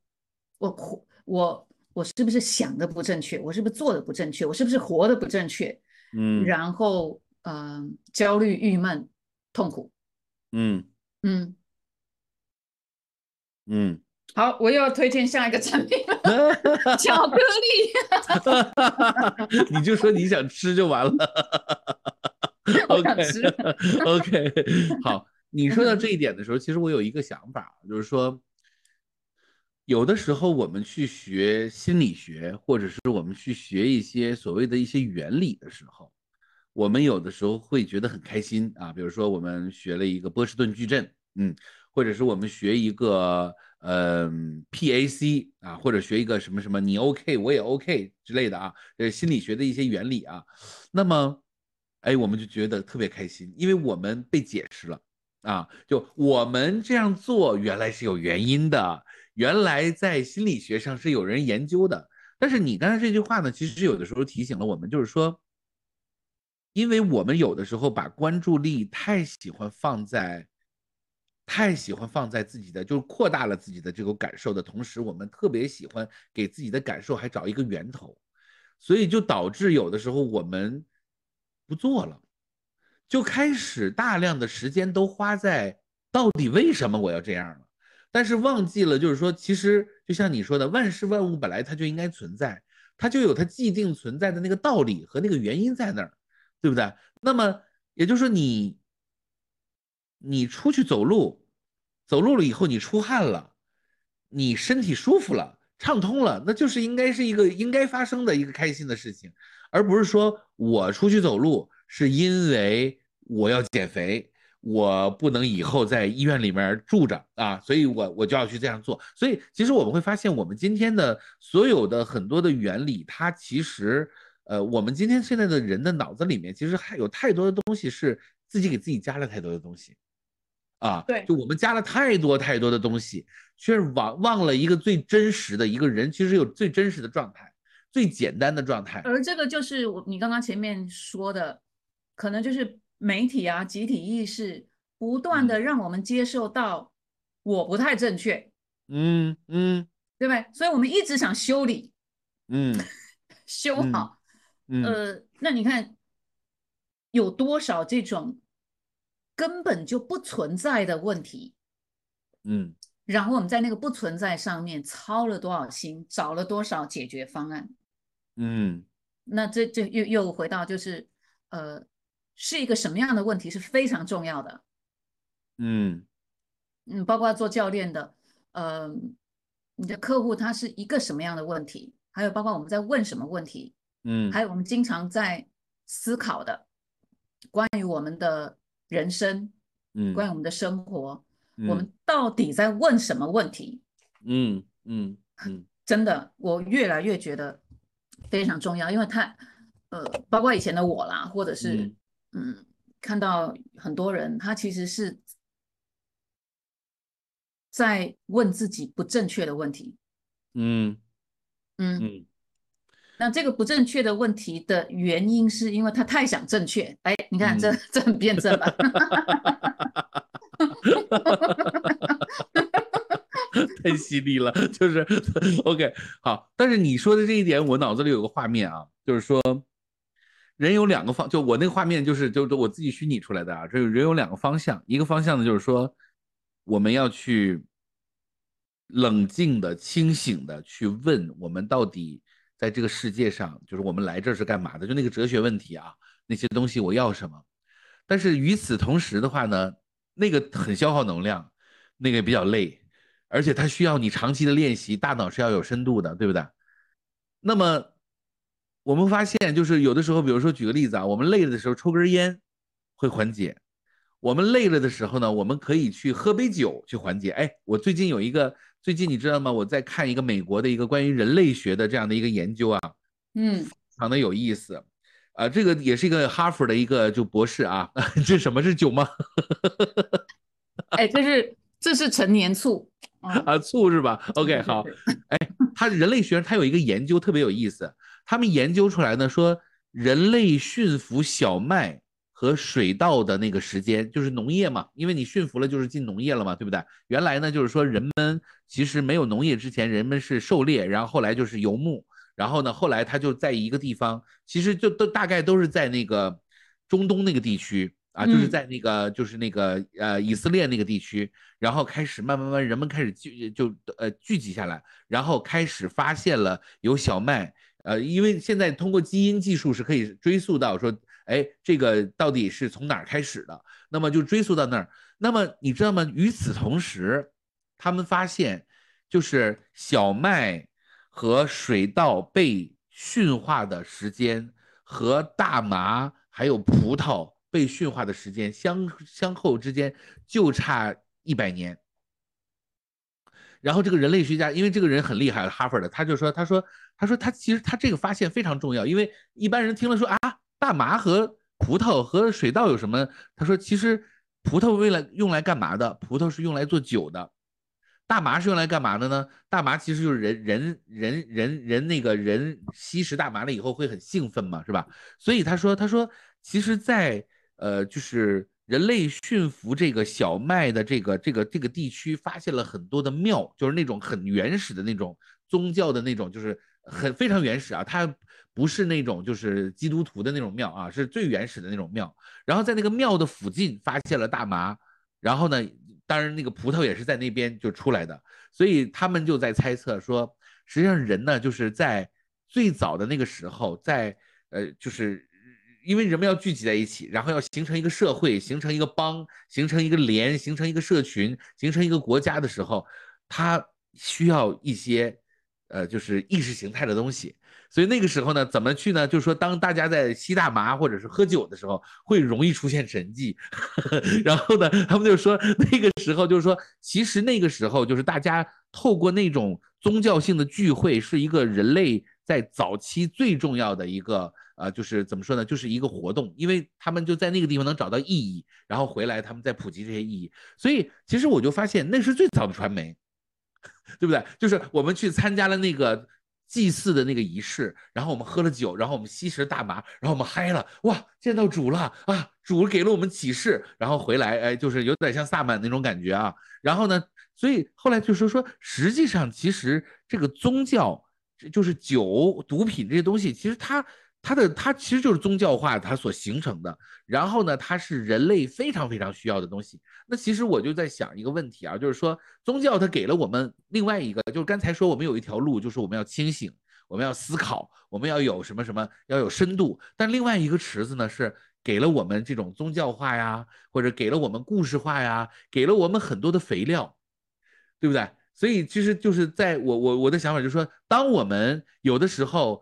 我我我是不是想的不正确？我是不是做的不正确？我是不是活的不正确？嗯，然后嗯，焦虑、郁闷、痛苦，嗯。嗯。嗯，好，我又要推荐下一个产品了，巧克力，你就说你想吃就完了，OK OK，好，你说到这一点的时候，其实我有一个想法，就是说，有的时候我们去学心理学，或者是我们去学一些所谓的一些原理的时候。我们有的时候会觉得很开心啊，比如说我们学了一个波士顿矩阵，嗯，或者是我们学一个呃 PAC 啊，或者学一个什么什么你 OK 我也 OK 之类的啊，呃心理学的一些原理啊，那么哎我们就觉得特别开心，因为我们被解释了啊，就我们这样做原来是有原因的，原来在心理学上是有人研究的。但是你刚才这句话呢，其实有的时候提醒了我们，就是说。因为我们有的时候把关注力太喜欢放在，太喜欢放在自己的，就是扩大了自己的这个感受的同时，我们特别喜欢给自己的感受还找一个源头，所以就导致有的时候我们不做了，就开始大量的时间都花在到底为什么我要这样了，但是忘记了就是说，其实就像你说的，万事万物本来它就应该存在，它就有它既定存在的那个道理和那个原因在那儿，对不对？那么也就是说你。你出去走路，走路了以后你出汗了，你身体舒服了，畅通了，那就是应该是一个应该发生的一个开心的事情，而不是说我出去走路是因为我要减肥，我不能以后在医院里面住着啊，所以我我就要去这样做。所以其实我们会发现，我们今天的所有的很多的原理，它其实呃，我们今天现在的人的脑子里面，其实还有太多的东西是自己给自己加了太多的东西。啊，对，就我们加了太多太多的东西，却忘忘了一个最真实的一个人，其实有最真实的状态，最简单的状态。而这个就是我你刚刚前面说的，可能就是媒体啊，集体意识不断的让我们接受到我不太正确，嗯嗯，对不对？所以我们一直想修理，嗯，修好，呃，那你看有多少这种？根本就不存在的问题，嗯，然后我们在那个不存在上面操了多少心，找了多少解决方案，嗯，那这就又又回到就是，呃，是一个什么样的问题是非常重要的，嗯。嗯，包括做教练的，呃，你的客户他是一个什么样的问题，还有包括我们在问什么问题，嗯，还有我们经常在思考的关于我们的。人生，嗯，关于我们的生活，我们到底在问什么问题？嗯嗯嗯，真的，我越来越觉得非常重要，因为他，呃，包括以前的我啦，或者是，嗯，看到很多人，他其实是在问自己不正确的问题。嗯嗯嗯。那这个不正确的问题的原因，是因为他太想正确。哎，你看这这很辩证吧？太犀利了，就是 OK 好。但是你说的这一点，我脑子里有个画面啊，就是说人有两个方，就我那个画面就是就是我自己虚拟出来的啊。这人有两个方向，一个方向呢就是说我们要去冷静的、清醒的去问我们到底。在这个世界上，就是我们来这是干嘛的？就那个哲学问题啊，那些东西我要什么？但是与此同时的话呢，那个很消耗能量，那个比较累，而且它需要你长期的练习，大脑是要有深度的，对不对？那么我们发现，就是有的时候，比如说举个例子啊，我们累了的时候抽根烟会缓解；我们累了的时候呢，我们可以去喝杯酒去缓解。哎，我最近有一个。最近你知道吗？我在看一个美国的一个关于人类学的这样的一个研究啊，嗯，非常的有意思，啊，这个也是一个哈佛的一个就博士啊，这什么是酒吗？哎，这是这是陈年醋啊，醋是吧？OK，好，哎，他人类学上他有一个研究特别有意思，他们研究出来呢说人类驯服小麦。和水稻的那个时间就是农业嘛，因为你驯服了就是进农业了嘛，对不对？原来呢就是说人们其实没有农业之前，人们是狩猎，然后后来就是游牧，然后呢后来他就在一个地方，其实就都大概都是在那个中东那个地区啊，就是在那个就是那个呃以色列那个地区，然后开始慢慢慢人们开始聚就呃聚集下来，然后开始发现了有小麦，呃，因为现在通过基因技术是可以追溯到说。哎，这个到底是从哪儿开始的？那么就追溯到那儿。那么你知道吗？与此同时，他们发现，就是小麦和水稻被驯化的时间和大麻还有葡萄被驯化的时间相相后之间就差一百年。然后这个人类学家，因为这个人很厉害，哈佛的，他就说，他说，他说他其实他这个发现非常重要，因为一般人听了说啊。大麻和葡萄和水稻有什么？他说，其实葡萄为了用来干嘛的？葡萄是用来做酒的，大麻是用来干嘛的呢？大麻其实就是人人人人人那个人吸食大麻了以后会很兴奋嘛，是吧？所以他说，他说，其实，在呃，就是人类驯服这个小麦的这个这个这个地区，发现了很多的庙，就是那种很原始的那种宗教的那种，就是很非常原始啊，它不是那种就是基督徒的那种庙啊，是最原始的那种庙。然后在那个庙的附近发现了大麻，然后呢，当然那个葡萄也是在那边就出来的，所以他们就在猜测说，实际上人呢就是在最早的那个时候，在呃就是因为人们要聚集在一起，然后要形成一个社会，形成一个邦，形成一个连，形成一个社群，形成一个国家的时候，他需要一些。呃，就是意识形态的东西，所以那个时候呢，怎么去呢？就是说，当大家在吸大麻或者是喝酒的时候，会容易出现神迹。然后呢，他们就说那个时候就是说，其实那个时候就是大家透过那种宗教性的聚会，是一个人类在早期最重要的一个呃，就是怎么说呢，就是一个活动，因为他们就在那个地方能找到意义，然后回来他们再普及这些意义。所以其实我就发现那是最早的传媒。对不对？就是我们去参加了那个祭祀的那个仪式，然后我们喝了酒，然后我们吸食大麻，然后我们嗨了，哇，见到主了啊！主给了我们启示，然后回来，哎，就是有点像萨满那种感觉啊。然后呢，所以后来就是说，实际上其实这个宗教，就是酒、毒品这些东西，其实它。它的它其实就是宗教化，它所形成的。然后呢，它是人类非常非常需要的东西。那其实我就在想一个问题啊，就是说宗教它给了我们另外一个，就是刚才说我们有一条路，就是我们要清醒，我们要思考，我们要有什么什么要有深度。但另外一个池子呢，是给了我们这种宗教化呀，或者给了我们故事化呀，给了我们很多的肥料，对不对？所以其实就是在我我我的想法就是说，当我们有的时候。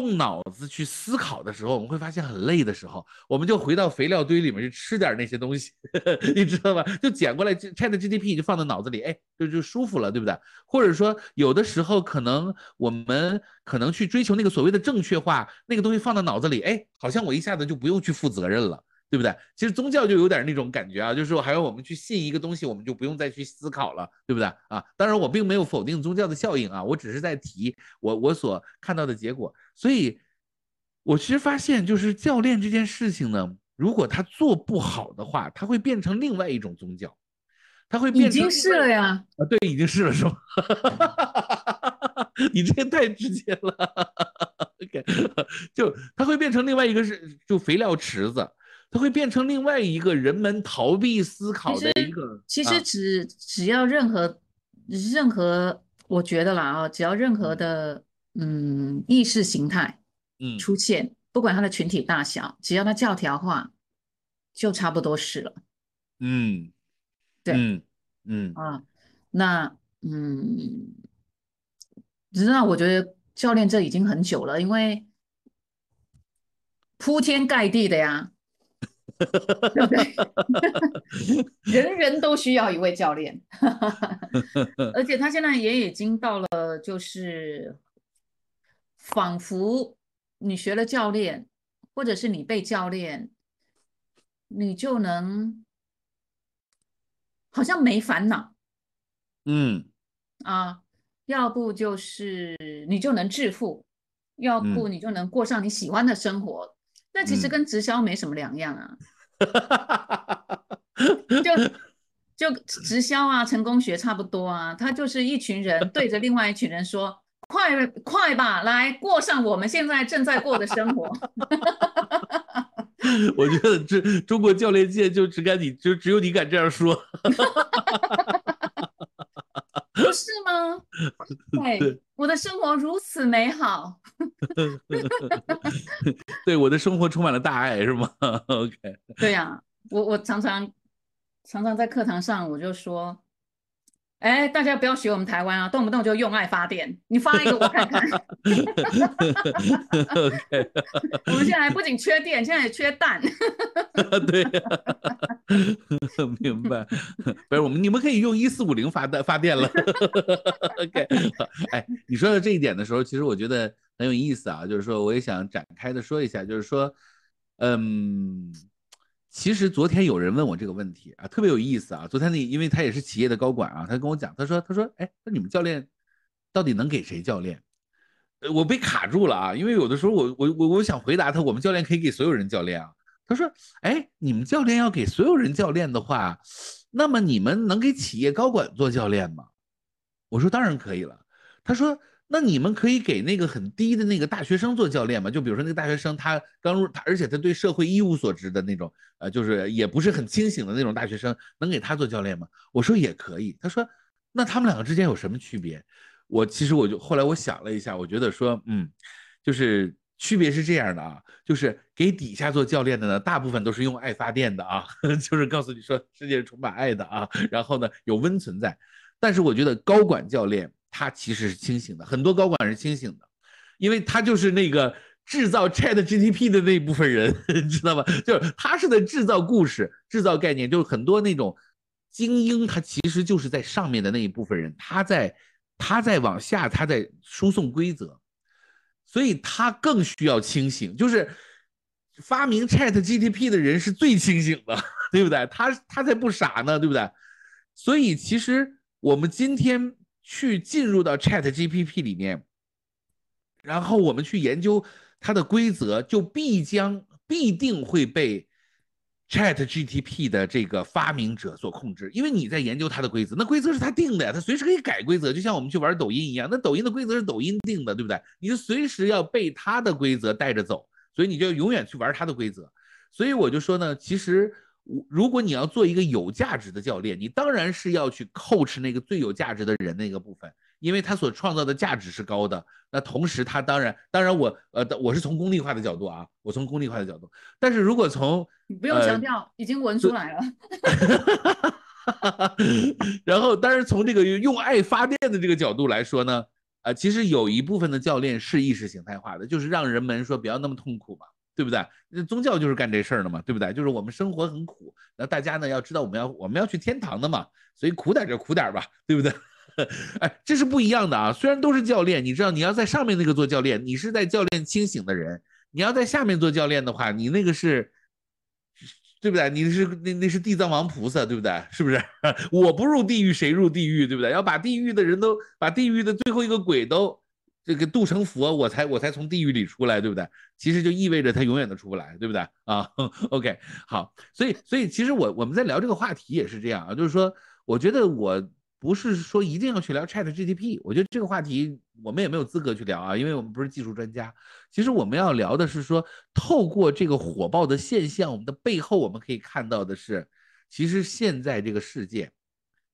动脑子去思考的时候，我们会发现很累的时候，我们就回到肥料堆里面去吃点那些东西，你知道吧？就捡过来拆的 GDP 就放在脑子里，哎，就就舒服了，对不对？或者说有的时候可能我们可能去追求那个所谓的正确化，那个东西放到脑子里，哎，好像我一下子就不用去负责任了。对不对？其实宗教就有点那种感觉啊，就是说，还有我们去信一个东西，我们就不用再去思考了，对不对啊？当然，我并没有否定宗教的效应啊，我只是在提我我所看到的结果。所以，我其实发现，就是教练这件事情呢，如果他做不好的话，他会变成另外一种宗教，他会变成已经是了呀啊，对，已经是了，是吗？你这个太直接了，OK，就他会变成另外一个是就肥料池子。它会变成另外一个人们逃避思考的一个。其实只只要任何任何，我觉得啦啊，只要任何的嗯意识形态嗯出现，不管它的群体大小，只要它教条化，就差不多是了。嗯，对，嗯嗯啊，那嗯，知道我觉得教练这已经很久了，因为铺天盖地的呀。对不对？人人都需要一位教练，而且他现在也已经到了，就是仿佛你学了教练，或者是你被教练，你就能好像没烦恼。嗯，啊，要不就是你就能致富，要不你就能过上你喜欢的生活。那其实跟直销没什么两样啊，就就直销啊，成功学差不多啊。他就是一群人对着另外一群人说：“快快吧，来过上我们现在正在过的生活。”我觉得这中国教练界就只敢你就只有你敢这样说。不是吗？对，我的生活如此美好。对，我的生活充满了大爱，是吗？OK。对呀，我我常常常常在课堂上我就说。哎，大家不要学我们台湾啊，动不动就用爱发电。你发一个我看看。我们现在不仅缺电，现在也缺蛋。对，明白。不是我们，你们可以用一四五零发电发电了。OK，哎，你说到这一点的时候，其实我觉得很有意思啊，就是说我也想展开的说一下，就是说，嗯。其实昨天有人问我这个问题啊，特别有意思啊。昨天那，因为他也是企业的高管啊，他跟我讲，他说，他说，哎，那你们教练到底能给谁教练？我被卡住了啊，因为有的时候我我我我想回答他，我们教练可以给所有人教练啊。他说，哎，你们教练要给所有人教练的话，那么你们能给企业高管做教练吗？我说当然可以了。他说，那你们可以给那个很低的那个大学生做教练吗？就比如说那个大学生他刚入，他而且他对社会一无所知的那种，呃，就是也不是很清醒的那种大学生，能给他做教练吗？我说也可以。他说，那他们两个之间有什么区别？我其实我就后来我想了一下，我觉得说，嗯，就是区别是这样的啊，就是给底下做教练的呢，大部分都是用爱发电的啊，就是告诉你说世界是充满爱的啊，然后呢有温存在。但是我觉得高管教练。他其实是清醒的，很多高管是清醒的，因为他就是那个制造 Chat GTP 的那一部分人，知道吧？就是他是在制造故事、制造概念，就是很多那种精英，他其实就是在上面的那一部分人，他在他在往下，他在输送规则，所以他更需要清醒。就是发明 Chat GTP 的人是最清醒的，对不对？他他才不傻呢，对不对？所以其实我们今天。去进入到 Chat GPT 里面，然后我们去研究它的规则，就必将必定会被 Chat GTP 的这个发明者所控制，因为你在研究它的规则，那规则是他定的呀，他随时可以改规则，就像我们去玩抖音一样，那抖音的规则是抖音定的，对不对？你就随时要被他的规则带着走，所以你就永远去玩他的规则。所以我就说呢，其实。如果你要做一个有价值的教练，你当然是要去 coach 那个最有价值的人那个部分，因为他所创造的价值是高的。那同时，他当然，当然我呃，我是从功利化的角度啊，我从功利化的角度。但是如果从你不用强调，已经闻出来了。然后，但是从这个用爱发电的这个角度来说呢，呃，其实有一部分的教练是意识形态化的，就是让人们说不要那么痛苦嘛。对不对？那宗教就是干这事儿的嘛，对不对？就是我们生活很苦，那大家呢要知道我们要我们要去天堂的嘛，所以苦点就苦点吧，对不对？哎，这是不一样的啊。虽然都是教练，你知道你要在上面那个做教练，你是在教练清醒的人；你要在下面做教练的话，你那个是，对不对？你是那那是地藏王菩萨，对不对？是不是？我不入地狱谁入地狱，对不对？要把地狱的人都把地狱的最后一个鬼都。这个渡成佛，我才我才从地狱里出来，对不对？其实就意味着他永远都出不来，对不对啊？OK，好，所以所以其实我我们在聊这个话题也是这样啊，就是说，我觉得我不是说一定要去聊 Chat GTP，我觉得这个话题我们也没有资格去聊啊，因为我们不是技术专家。其实我们要聊的是说，透过这个火爆的现象，我们的背后我们可以看到的是，其实现在这个世界。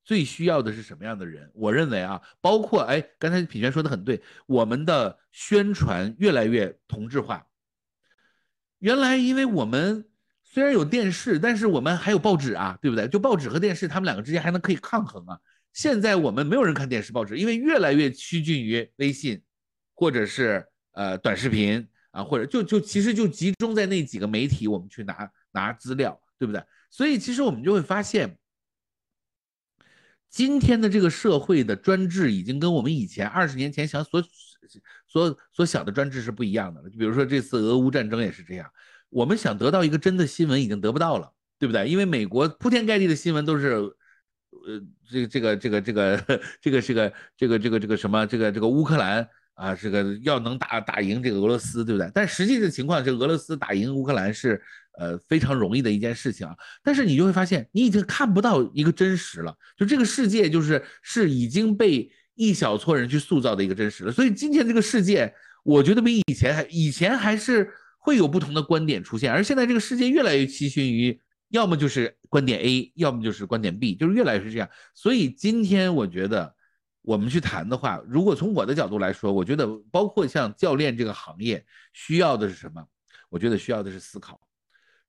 最需要的是什么样的人？我认为啊，包括哎，刚才品泉说的很对，我们的宣传越来越同质化。原来，因为我们虽然有电视，但是我们还有报纸啊，对不对？就报纸和电视，他们两个之间还能可以抗衡啊。现在我们没有人看电视、报纸，因为越来越趋近于微信，或者是呃短视频啊，或者就就其实就集中在那几个媒体，我们去拿拿资料，对不对？所以其实我们就会发现。今天的这个社会的专制已经跟我们以前二十年前想所所所想的专制是不一样的了。就比如说这次俄乌战争也是这样，我们想得到一个真的新闻已经得不到了，对不对？因为美国铺天盖地的新闻都是，呃，这个这个这个这个这个这个这个这个这个什么这个这个乌克兰。啊，这个要能打打赢这个俄罗斯，对不对？但实际的情况，这俄罗斯打赢乌克兰是呃非常容易的一件事情啊。但是你就会发现，你已经看不到一个真实了，就这个世界就是是已经被一小撮人去塑造的一个真实了。所以今天这个世界，我觉得比以前还以前还是会有不同的观点出现，而现在这个世界越来越趋近于，要么就是观点 A，要么就是观点 B，就是越来越是这样。所以今天我觉得。我们去谈的话，如果从我的角度来说，我觉得包括像教练这个行业需要的是什么？我觉得需要的是思考，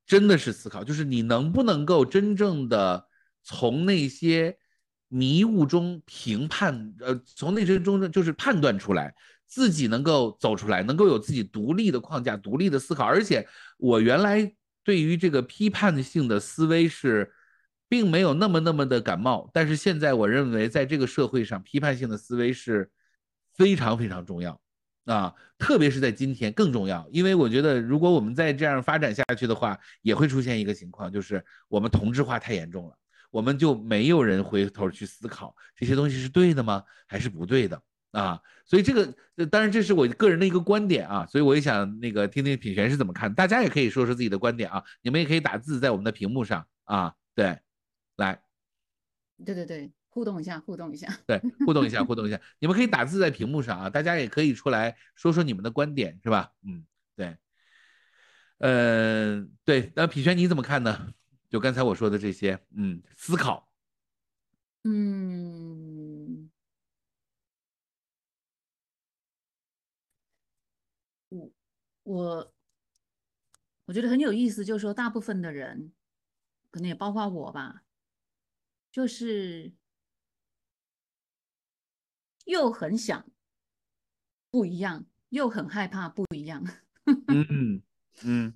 真的是思考，就是你能不能够真正的从那些迷雾中评判，呃，从那些中就是判断出来，自己能够走出来，能够有自己独立的框架、独立的思考。而且我原来对于这个批判性的思维是。并没有那么那么的感冒，但是现在我认为，在这个社会上，批判性的思维是非常非常重要啊，特别是在今天更重要。因为我觉得，如果我们再这样发展下去的话，也会出现一个情况，就是我们同质化太严重了，我们就没有人回头去思考这些东西是对的吗，还是不对的啊？所以这个，当然这是我个人的一个观点啊，所以我也想那个听听品璇是怎么看，大家也可以说说自己的观点啊，你们也可以打字在我们的屏幕上啊，对。来，对对对，互动一下，互动一下。对，互动一下，互动一下。你们可以打字在屏幕上啊，大家也可以出来说说你们的观点，是吧？嗯，对。呃，对，那品轩你怎么看呢？就刚才我说的这些，嗯，思考。嗯，我我我觉得很有意思，就是说大部分的人，可能也包括我吧，就是又很想不一样，又很害怕不一样。嗯嗯，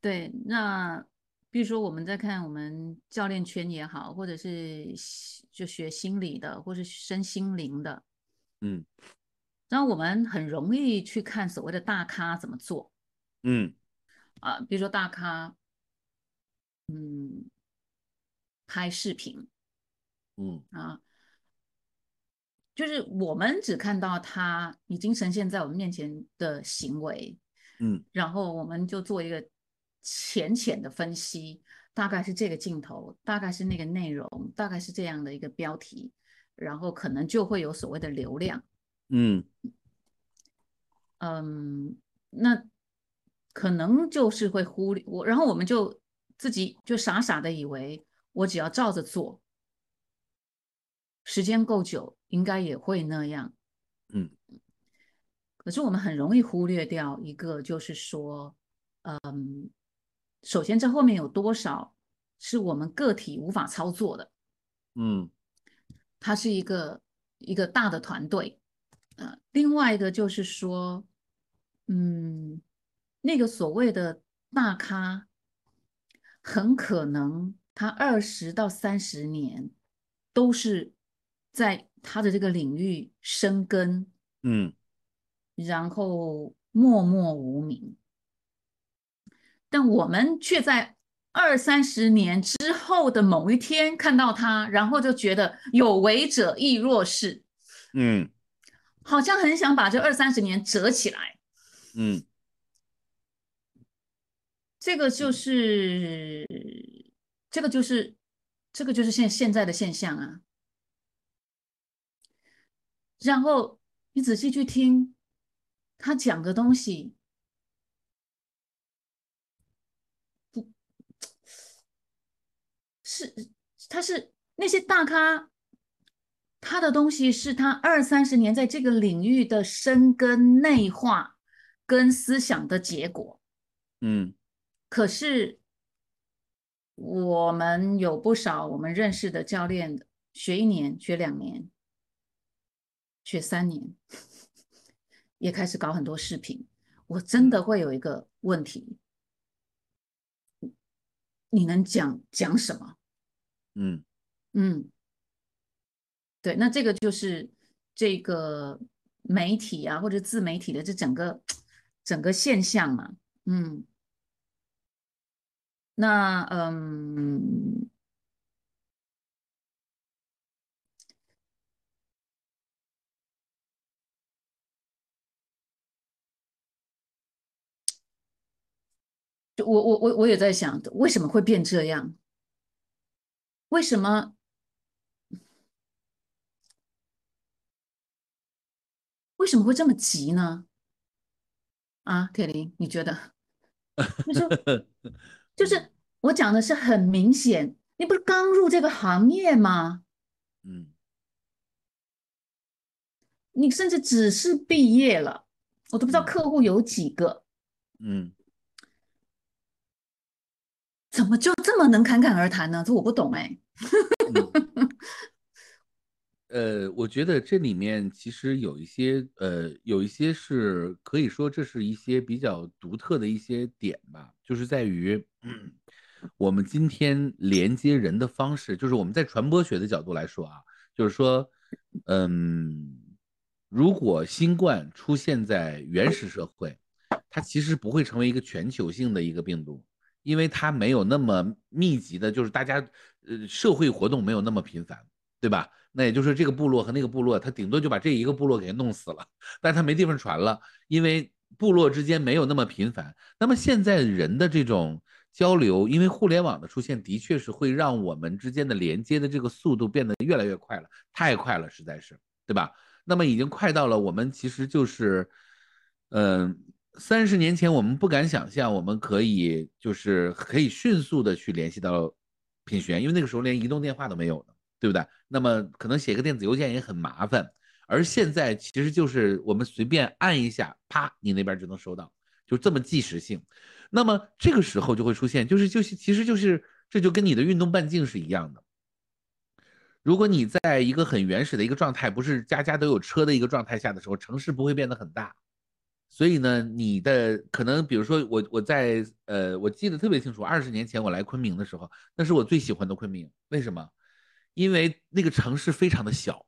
对，那。比如说，我们在看我们教练圈也好，或者是就学心理的，或是身心灵的，嗯，然后我们很容易去看所谓的大咖怎么做，嗯，啊，比如说大咖，嗯，拍视频，嗯啊，就是我们只看到他已经呈现在我们面前的行为，嗯，然后我们就做一个。浅浅的分析，大概是这个镜头，大概是那个内容，大概是这样的一个标题，然后可能就会有所谓的流量。嗯嗯，那可能就是会忽略我，然后我们就自己就傻傻的以为，我只要照着做，时间够久，应该也会那样。嗯，可是我们很容易忽略掉一个，就是说，嗯。首先，这后面有多少是我们个体无法操作的？嗯，它是一个一个大的团队。呃，另外一个就是说，嗯，那个所谓的大咖，很可能他二十到三十年都是在他的这个领域生根，嗯，然后默默无名。但我们却在二三十年之后的某一天看到他，然后就觉得有为者亦若是，嗯，好像很想把这二三十年折起来，嗯，这个就是这个就是这个就是现现在的现象啊。然后你仔细去听他讲的东西。不是，他是那些大咖，他的东西是他二三十年在这个领域的深根内化跟思想的结果。嗯，可是我们有不少我们认识的教练，学一年、学两年、学三年，也开始搞很多视频。我真的会有一个问题，你能讲讲什么？嗯。嗯，对，那这个就是这个媒体啊，或者自媒体的这整个整个现象嘛，嗯，那嗯，就我我我我也在想，为什么会变这样？为什么？为什么会这么急呢？啊，铁林，你觉得？就是就是我讲的是很明显，你不是刚入这个行业吗？嗯，你甚至只是毕业了，我都不知道客户有几个。嗯。怎么就这么能侃侃而谈呢？这我不懂哎。呃，我觉得这里面其实有一些，呃，有一些是可以说这是一些比较独特的一些点吧，就是在于我们今天连接人的方式，就是我们在传播学的角度来说啊，就是说，嗯，如果新冠出现在原始社会，它其实不会成为一个全球性的一个病毒。因为它没有那么密集的，就是大家呃社会活动没有那么频繁，对吧？那也就是这个部落和那个部落，它顶多就把这一个部落给弄死了，但它没地方传了，因为部落之间没有那么频繁。那么现在人的这种交流，因为互联网的出现，的确是会让我们之间的连接的这个速度变得越来越快了，太快了，实在是，对吧？那么已经快到了我们其实就是，嗯，三十年前我们不敢想象我们可以就是可以迅速的去联系到品璇，因为那个时候连移动电话都没有呢，对不对？那么可能写个电子邮件也很麻烦，而现在其实就是我们随便按一下，啪，你那边就能收到，就这么即时性。那么这个时候就会出现，就是就是其实就是这就跟你的运动半径是一样的。如果你在一个很原始的一个状态，不是家家都有车的一个状态下的时候，城市不会变得很大。所以呢，你的可能比如说我我在呃，我记得特别清楚，二十年前我来昆明的时候，那是我最喜欢的昆明。为什么？因为那个城市非常的小。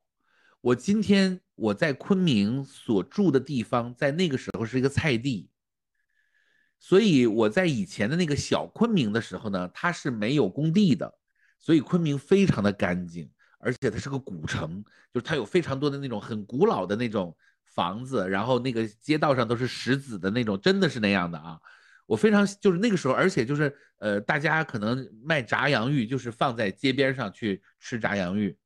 我今天我在昆明所住的地方，在那个时候是一个菜地。所以我在以前的那个小昆明的时候呢，它是没有工地的，所以昆明非常的干净，而且它是个古城，就是它有非常多的那种很古老的那种房子，然后那个街道上都是石子的那种，真的是那样的啊。我非常就是那个时候，而且就是呃，大家可能卖炸洋芋，就是放在街边上去吃炸洋芋。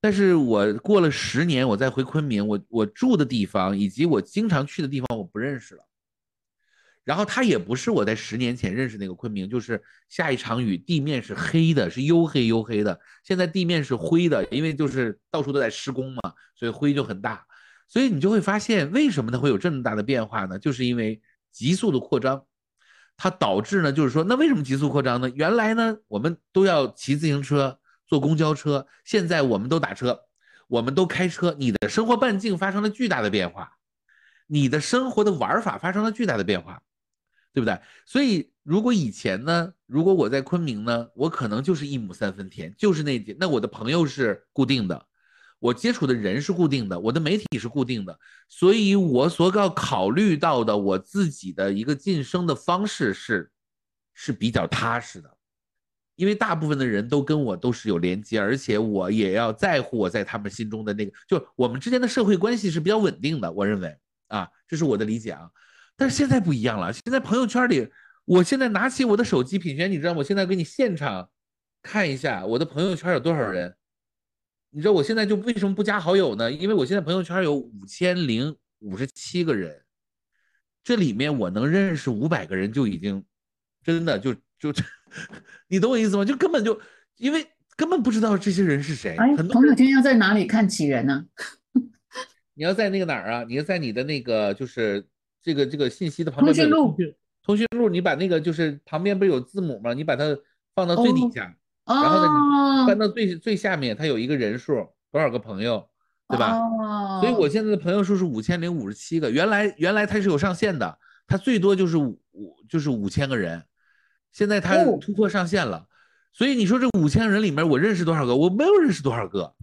但是我过了十年，我再回昆明，我我住的地方以及我经常去的地方，我不认识了。然后它也不是我在十年前认识那个昆明，就是下一场雨，地面是黑的，是黝黑黝黑的。现在地面是灰的，因为就是到处都在施工嘛，所以灰就很大。所以你就会发现，为什么它会有这么大的变化呢？就是因为急速的扩张，它导致呢，就是说，那为什么急速扩张呢？原来呢，我们都要骑自行车、坐公交车，现在我们都打车，我们都开车，你的生活半径发生了巨大的变化，你的生活的玩法发生了巨大的变化。对不对？所以如果以前呢，如果我在昆明呢，我可能就是一亩三分田，就是那那我的朋友是固定的，我接触的人是固定的，我的媒体是固定的，所以我所要考虑到的我自己的一个晋升的方式是是比较踏实的，因为大部分的人都跟我都是有连接，而且我也要在乎我在他们心中的那个，就我们之间的社会关系是比较稳定的，我认为啊，这是我的理解啊。但是现在不一样了，现在朋友圈里，我现在拿起我的手机，品轩，你知道？我现在给你现场看一下我的朋友圈有多少人。你知道我现在就为什么不加好友呢？因为我现在朋友圈有五千零五十七个人，这里面我能认识五百个人就已经真的就就，你懂我意思吗？就根本就因为根本不知道这些人是谁。哎，朋友圈要在哪里看起人呢？你要在那个哪儿啊？你要在你的那个就是这个这个信息的旁边。通讯录。通讯录，你把那个就是旁边不是有字母吗？你把它放到最底下，然后呢，你翻到最最下面，它有一个人数，多少个朋友，对吧？哦。所以我现在的朋友数是五千零五十七个。原来原来它是有上限的，它最多就是五就是五千个人，现在它突破上限了。所以你说这五千人里面，我认识多少个？我没有认识多少个。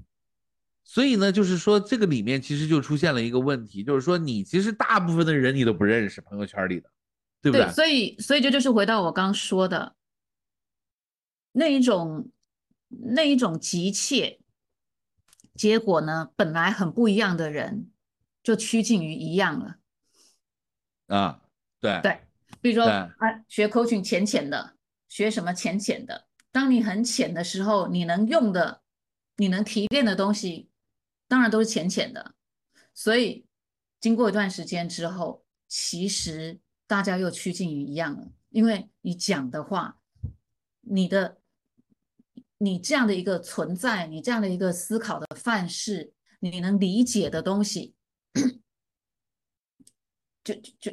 所以呢，就是说这个里面其实就出现了一个问题，就是说你其实大部分的人你都不认识，朋友圈里的，对不对？所以，所以这就是回到我刚说的那一种那一种急切，结果呢，本来很不一样的人就趋近于一样了。啊，对对，比如说啊，学 coaching 浅浅的，学什么浅浅的，当你很浅的时候，你能用的，你能提炼的东西。当然都是浅浅的，所以经过一段时间之后，其实大家又趋近于一样了。因为你讲的话，你的你这样的一个存在，你这样的一个思考的范式，你能理解的东西，就就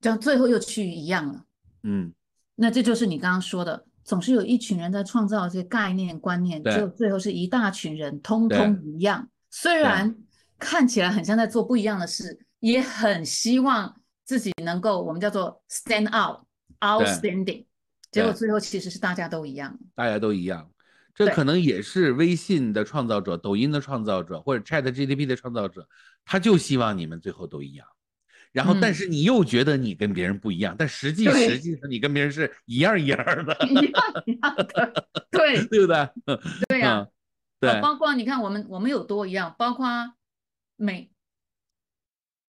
就最后又趋于一样了。嗯，那这就是你刚刚说的，总是有一群人在创造这些概念观念，就最后是一大群人通通一样。虽然看起来很像在做不一样的事，也很希望自己能够我们叫做 stand out，outstanding。结果最后其实是大家都一样，大家都一样。这可能也是微信的创造者、抖音的创造者或者 Chat GTP 的创造者，他就希望你们最后都一样。然后，但是你又觉得你跟别人不一样，但实际实际上你跟别人是一样一样的，一样一样的，对对不对？对呀。包括你看，我们我们有多一样，包括每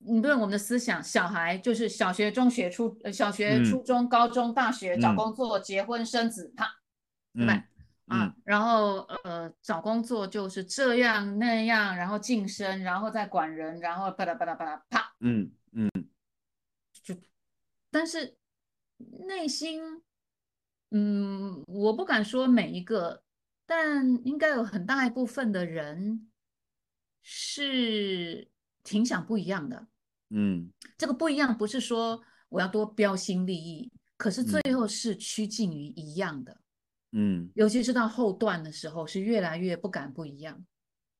你对我们的思想，小孩就是小学、中学、初呃小学、嗯。初中、高中、大学找嗯。工作、结婚生子，他对吧？嗯？啊嗯，然后呃找工作就是这样那样，然后晋升，然后再管人，然后巴拉巴拉巴拉啪，嗯嗯。就但是内心，嗯，我不敢说每一个，但应该有很大一部分的人是挺想不一样的。嗯。这个不一样不是说我要多标新立异，可是最嗯。后是趋近于一样的。嗯。尤其是到后段的时候，是越来越不敢不一样。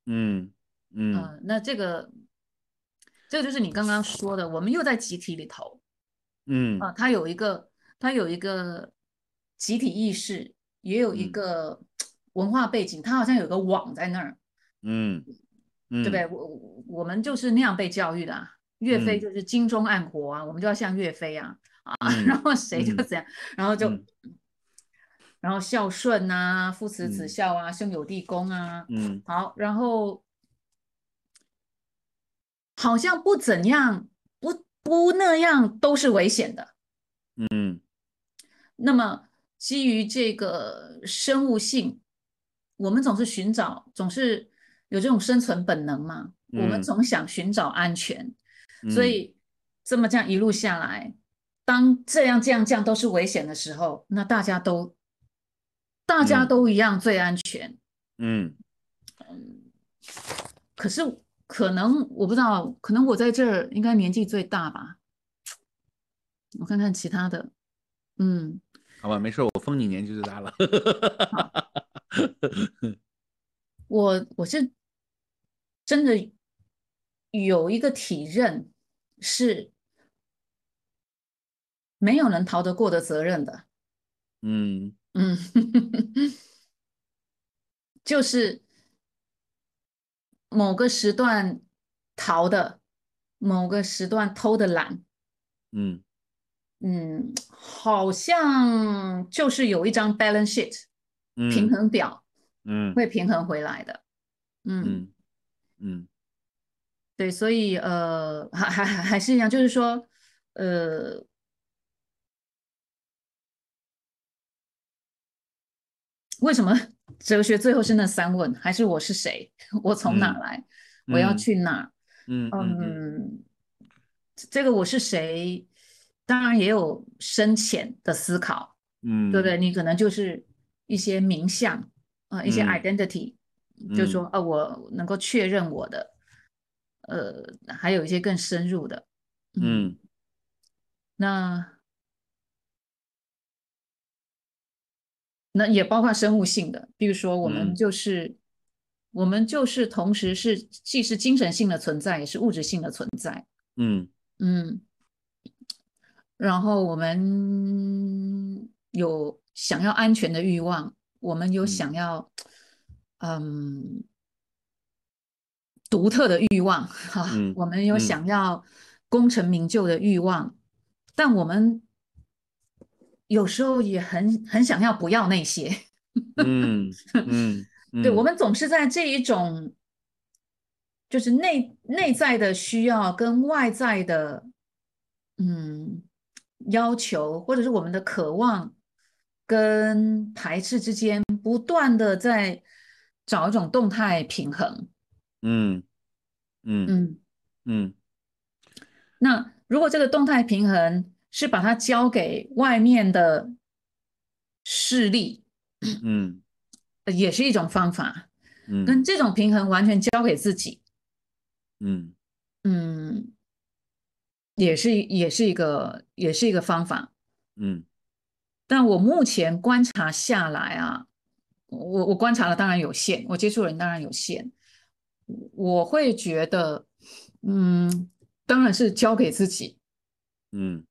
嗯嗯。呃，那这个，这个就是你刚刚说的，我们又在集体里头。嗯。啊，它有一个，它有一个集体意识，也有一嗯。个文化背景，它好像有个网在那儿，嗯。嗯，对不对？我我我们就是那样被教育的啊，岳飞嗯。就是精忠爱国啊，我们就要像岳飞啊啊，嗯 然后谁就嗯怎样，然后就嗯然后孝顺啊，父慈子嗯。孝啊，兄友弟恭啊，嗯。好，然后好像不怎样，不不那样都是危险的。嗯。那么基于这个生物性，我们总是寻找，总是有这种生存本能嘛，我们嗯。总想寻找安全，所嗯以这么这样一路下来，当这样这样这样都是危险的时候，那大家都大家嗯都一样最安全。嗯可是可能我不知道，可能我在这儿应该年纪最大吧。我看看其他的，嗯，好吧，没事，我封你年纪最大了。我我是真的有一个体认是没有人逃得过的责任的，嗯。嗯，就是某个时段逃的，某个时段偷的懒，嗯。嗯，好像就是有一张 balance sheet 平嗯衡表嗯。会平衡回来的，嗯，嗯。嗯对，所以呃，还还还还是一样，就是说，呃，为什么 哲学最后是那三问？还是我是谁？我从哪嗯来？我要嗯去哪？嗯嗯嗯，这个我是谁，当然也有深浅的思考，嗯，对不对？你可能就是一些名相啊、一些嗯 identity，、就是说，呃，我能够确认我的，呃，还有一些更深入的，嗯那那也包括生物性的，比如说我们嗯。就是、我们就是同时是既是精神性的存在，也是物质性的存在，嗯。嗯，然后我们有想要安全的欲望，我们有嗯。想要嗯独特的欲望，哈、嗯我们有嗯想要功成名就的欲望，但我们有时候也很很想要不要那些。嗯 嗯，对，我嗯们总是在这一种，就是内内在的需要跟外在的，嗯，要求，或者是我们的渴望跟排斥之间，不断的在找一种动态平衡。嗯嗯嗯，嗯。那如果这个动态平衡是把它交给外面的势力，嗯呃也是一种方法。嗯。跟这种平衡完全交给自己，嗯。嗯，也是也是一个也是一个方法，嗯。但我目前观察下来啊，我我观察了当然有限，我接触的人当然有限，我会觉得，嗯，当然是交给自己。嗯。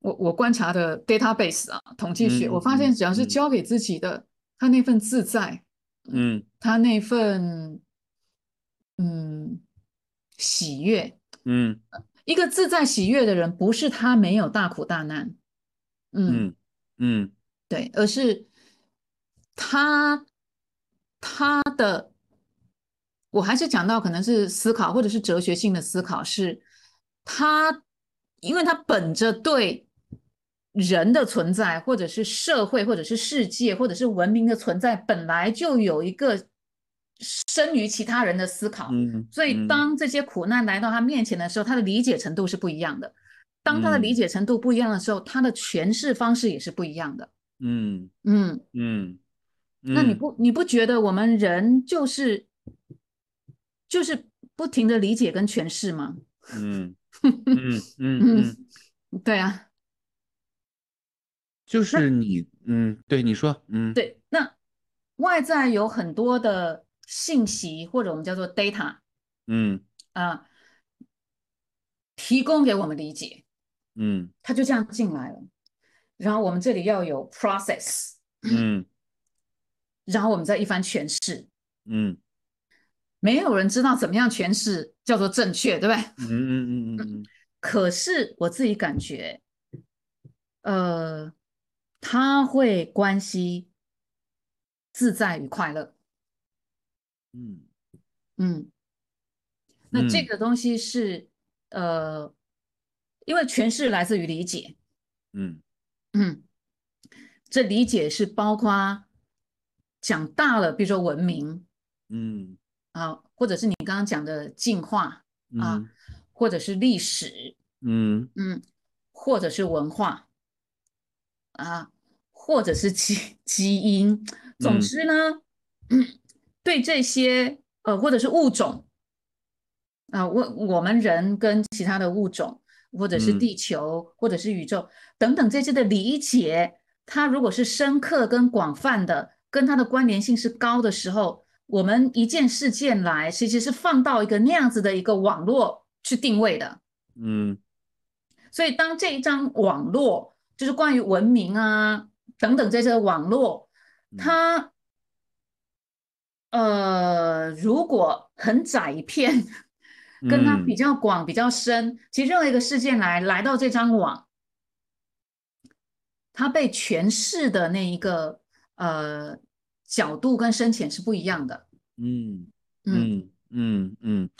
我我观察的 database 啊，统计学，嗯我发现嗯只要是嗯。交给自己的，他那份自在，嗯。他那份嗯喜悦，嗯。一个自在喜悦的人，不是他没有大苦大难，嗯，嗯嗯。对，而是他他的，我还是讲到可能是思考或者是哲学性的思考，是他，因为他本着对人的存在，或者是社会，或者是世界，或者是文明的存在，本来就有一个生于其他人的思考。嗯，所以，嗯当这些苦难来到他面前的时候，他的理解程度是不一样的。当他的理嗯解程度不一样的时候，他的诠释方式也是不一样的。嗯嗯，嗯，嗯那你不你不觉得我们人就是就是不停的理解跟诠释吗？嗯 嗯嗯嗯，对啊，就是你嗯，对你说嗯对，那外在有很多的信息或者我们叫做 data 嗯啊、提供给我们理解，嗯它就这样进来了。然后我们这里要有 process，嗯然后我们再一番诠释。嗯没有人知道怎么样诠释叫做正确，对不对？嗯嗯嗯嗯。可是我自己感觉，呃，他会关系自在与快乐。嗯。嗯，那这嗯。个东西是呃，因为诠释来自于理解，嗯。嗯，这理解是包括讲大了，比如说文明嗯啊，或者是你刚刚讲的进化啊，嗯。或者是历史，嗯。嗯，或者是文化啊，或者是基基因，总嗯。之呢，对这些呃，或者是物种啊，我我们人跟其他的物种，或者是嗯。地球，或者是宇宙等等这些的理解，它如果是深刻跟广泛的，跟它的关联性是高的时候，我们一件事件来，其实是放到一个那样子的一个网络去定位的。嗯。所以当这一张网络，就是关于文明啊等等这些网络，它呃如果很窄一片，跟它比嗯较广比较深，其实任何一个事件来来到这张网，它被诠释的那一个呃角度跟深浅是不一样的。嗯嗯嗯嗯嗯，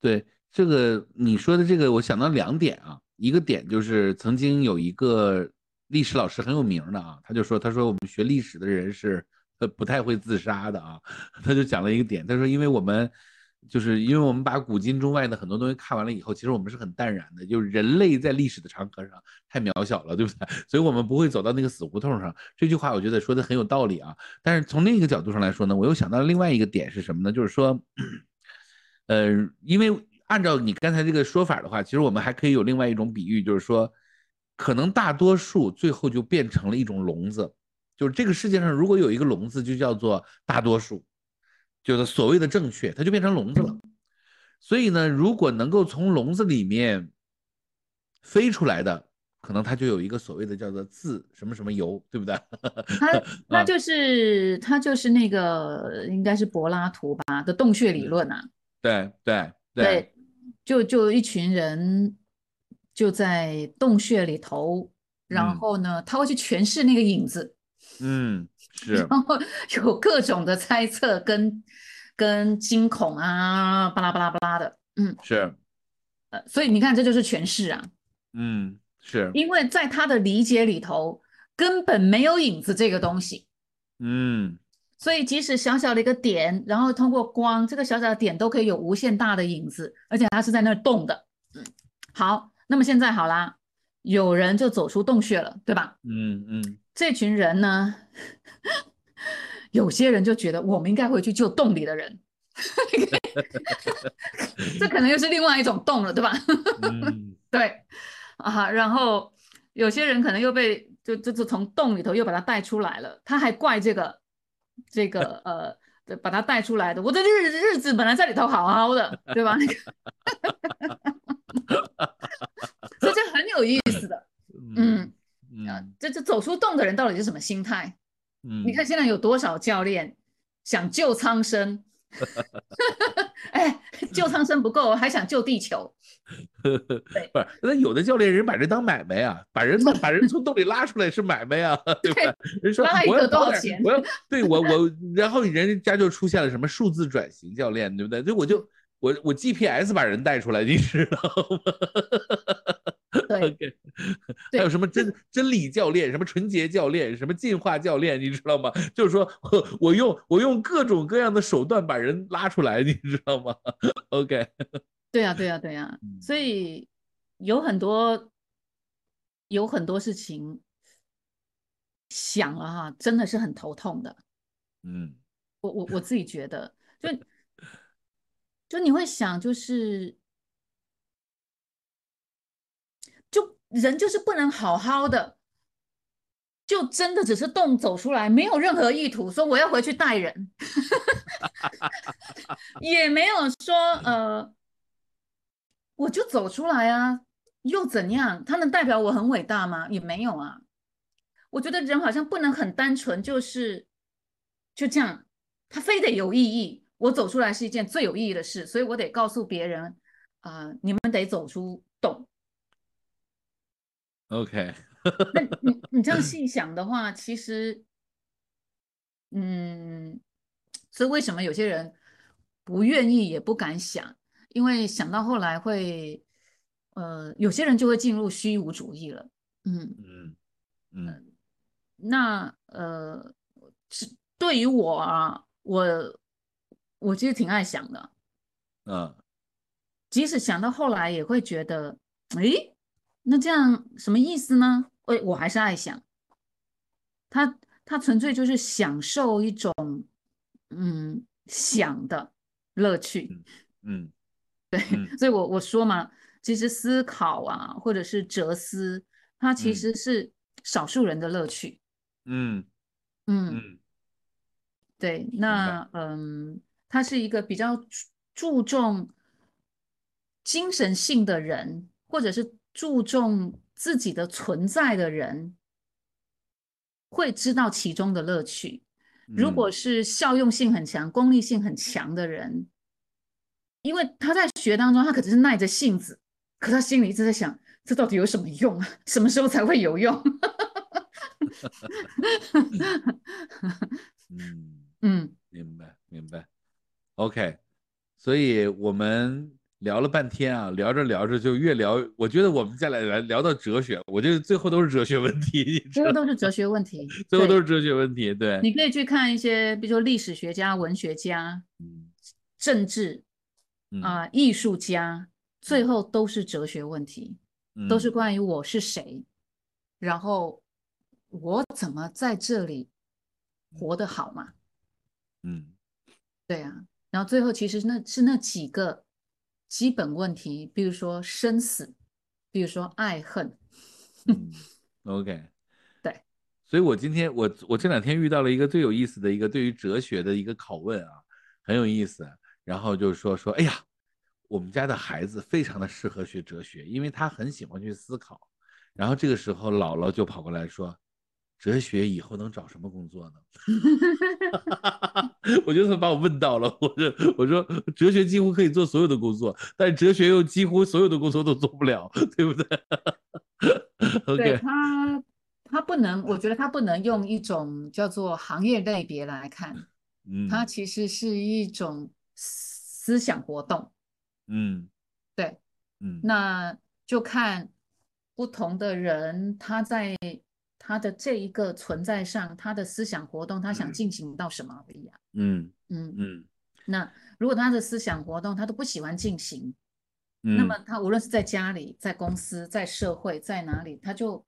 对，这个你说的这个，我想到两点啊，一个点就是曾经有一个历史老师很有名的啊，他就说，他说我们学历史的人是呃不太会自杀的啊，他就讲了一个点，他说因为我们就是因为我们把古今中外的很多东西看完了以后，其实我们是很淡然的，就是人类在历史的长河上太渺小了，对不对？所以我们不会走到那个死胡同上。这句话我觉得说的很有道理啊。但是从另一个角度上来说呢，我又想到另外一个点是什么呢？就是说，呃，因为按照你刚才这个说法的话，其实我们还可以有另外一种比喻，就是说，可能大多数最后就变成了一种笼子，就是这个世界上如果有一个笼子，就叫做大多数。就是所谓的正确，它就变成笼子了。所以呢，如果能够从笼子里面飞出来的，可能它就有一个所谓的叫做自什么什么由，对不对？它那啊就是它就是那个应该是柏拉图吧的洞穴理论啊。对对对，就就一群人就在洞穴里头，然嗯后呢，他会去诠释那个影子，嗯，是，然后有各种的猜测跟跟惊恐啊，巴拉巴拉巴拉的，嗯，是，呃，所以你看，这就是诠释啊，嗯，是，因为在他的理解里头根本没有影子这个东西，嗯。所以即使小小的一个点，然后通过光，这个小小的点都可以有无限大的影子，而且它是在那儿动的。嗯，好，那么现在好啦，有人就走出洞穴了，对吧？嗯嗯这群人呢，有些人就觉得我们应该回去救洞里的人，这可能又是另外一种洞了，对吧？嗯。对，啊，然后有些人可能又被就就就从洞里头又把他带出来了，他还怪这个这个呃，对把他带出来的，我的日日子本来在里头好好的，对吧？那个，所以这很有意思的，嗯啊嗯，这这走出洞的人到底是什么心态？嗯，你看现在有多少教练想救苍生，哎，救苍生不够，还想救地球。不是，那有的教练人把人当买卖啊，把人 把人从洞里拉出来是买卖啊，对吧？人说我要多少钱我要对我我，然后人家就出现了什么数字转型教练，对不对？就我就我我 GPS 把人带出来，你知道吗？对 OK，还有什么真真理教练，什么纯洁教练，什么进化教练，你知道吗？就是说我我用我用各种各样的手段把人拉出来，你知道吗？OK，对呀，对呀，对呀，嗯所以有很多有很多事情想了哈，真的是很头痛的。嗯我我我自己觉得，就 就你会想，就是就人就是不能好好的，就真的只是动走出来，没有任何意图，说我要回去带人，也没有说呃，我就走出来啊，又怎样？他能代表我很伟大吗？也没有啊。我觉得人好像不能很单纯，就是就这样，他非得有意义。我走出来是一件最有意义的事，所以我得告诉别人，啊、你们得走出洞。，OK，那你你这样细想的话，其实，嗯，所以为什么有些人不愿意也不敢想？因为想到后来会，呃，有些人就会进入虚无主义了。嗯，嗯嗯那呃，是对于我啊，我我其实挺爱想的，嗯即使想到后来也会觉得，诶，那这样什么意思呢？我我还是爱想，他他纯粹就是享受一种嗯想的乐趣。嗯对，嗯所以我我说嘛，其实思考啊，或者是哲思，它其嗯实是少数人的乐趣。嗯嗯。嗯对，那嗯，他是一个比较注注重精神性的人，或者是注重自己的存在的人，会知道其中的乐趣。如果是效用性很强、功利性很强的人，因为他在学当中，他可能是耐着性子，可他心里一直在想，这到底有什么用啊？什么时候才会有用？嗯。嗯。明白明白，OK，所以我们聊了半天啊，聊着聊着就越聊，我觉得我们再来来聊到哲学，我觉得最后都是哲学问题，最后都是哲学问题，最后都是哲学问题，对，你可以去看一些，比如说历史学家、文学家、嗯政治嗯啊、艺术家，最后都是哲学问题，都是嗯关于我是谁，然后我怎么在这里活得好嘛？嗯对啊，然后最后其实那是那几个基本问题，比如说生死，比如说爱恨，嗯，OK，对，所以我今天我我这两天遇到了一个最有意思的一个对于哲学的一个拷问啊，很有意思，然后就是说说，哎呀，我们家的孩子非常的适合学哲学，因为他很喜欢去思考。然后这个时候姥姥就跑过来说，哲学以后能找什么工作呢？我就是把我问到了，我说我说哲学几乎可以做所有的工作，但哲学又几乎所有的工作都做不了，对不对对他，他不能，我觉得他不能用一种叫做行业类别来看，嗯，它其实是一种思想活动。嗯对，嗯那就看不同的人他在他的这一个存在上，他的思想活动，他想进行到什么而已啊。嗯嗯，嗯。那如果他的思想活动他都不喜欢进行，嗯，那么他无论是在家里、在公司、在社会、在哪里，他就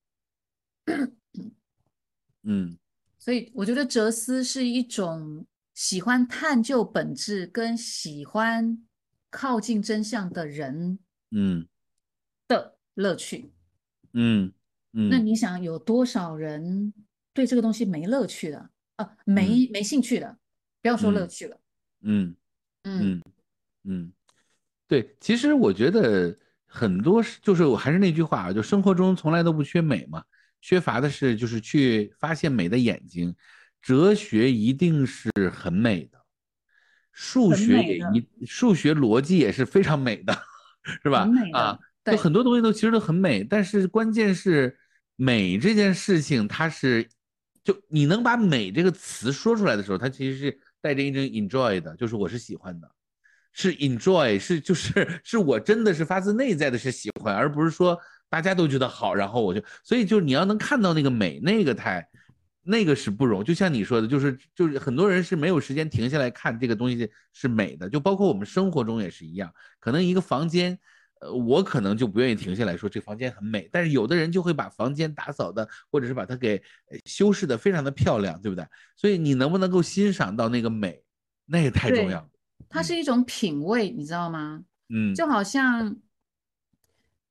嗯。所以我觉得哲思是一种喜欢探究本质跟喜欢靠近真相的人嗯。的乐趣。嗯嗯，那你想有多少人对这个东西没乐趣的啊？没没兴趣的，不要说乐嗯趣了。嗯嗯嗯嗯，对，其实我觉得很多就是我还是那句话啊，就生活中从来都不缺美嘛，缺乏的是就是去发现美的眼睛。哲学一定是很美的，数学也一数学逻辑也是非常美的，是吧啊，对就很多东西都其实都很美，但是关键是美这件事情，它是就你能把美这个词说出来的时候，它其实是带着一种 enjoy 的，就是我是喜欢的。是 enjoy，是就是是我真的是发自内在的是喜欢，而不是说大家都觉得好，然后我就，所以就是你要能看到那个美，那个太，那个是不容，就像你说的，就是就是很多人是没有时间停下来看这个东西是美的，就包括我们生活中也是一样，可能一个房间，呃，我可能就不愿意停下来说这房间很美，但是有的人就会把房间打扫的，或者是把它给修饰的非常的漂亮，对不对？所以你能不能够欣赏到那个美，那也太重要了。它是一种品味，你知道吗？嗯，就好像，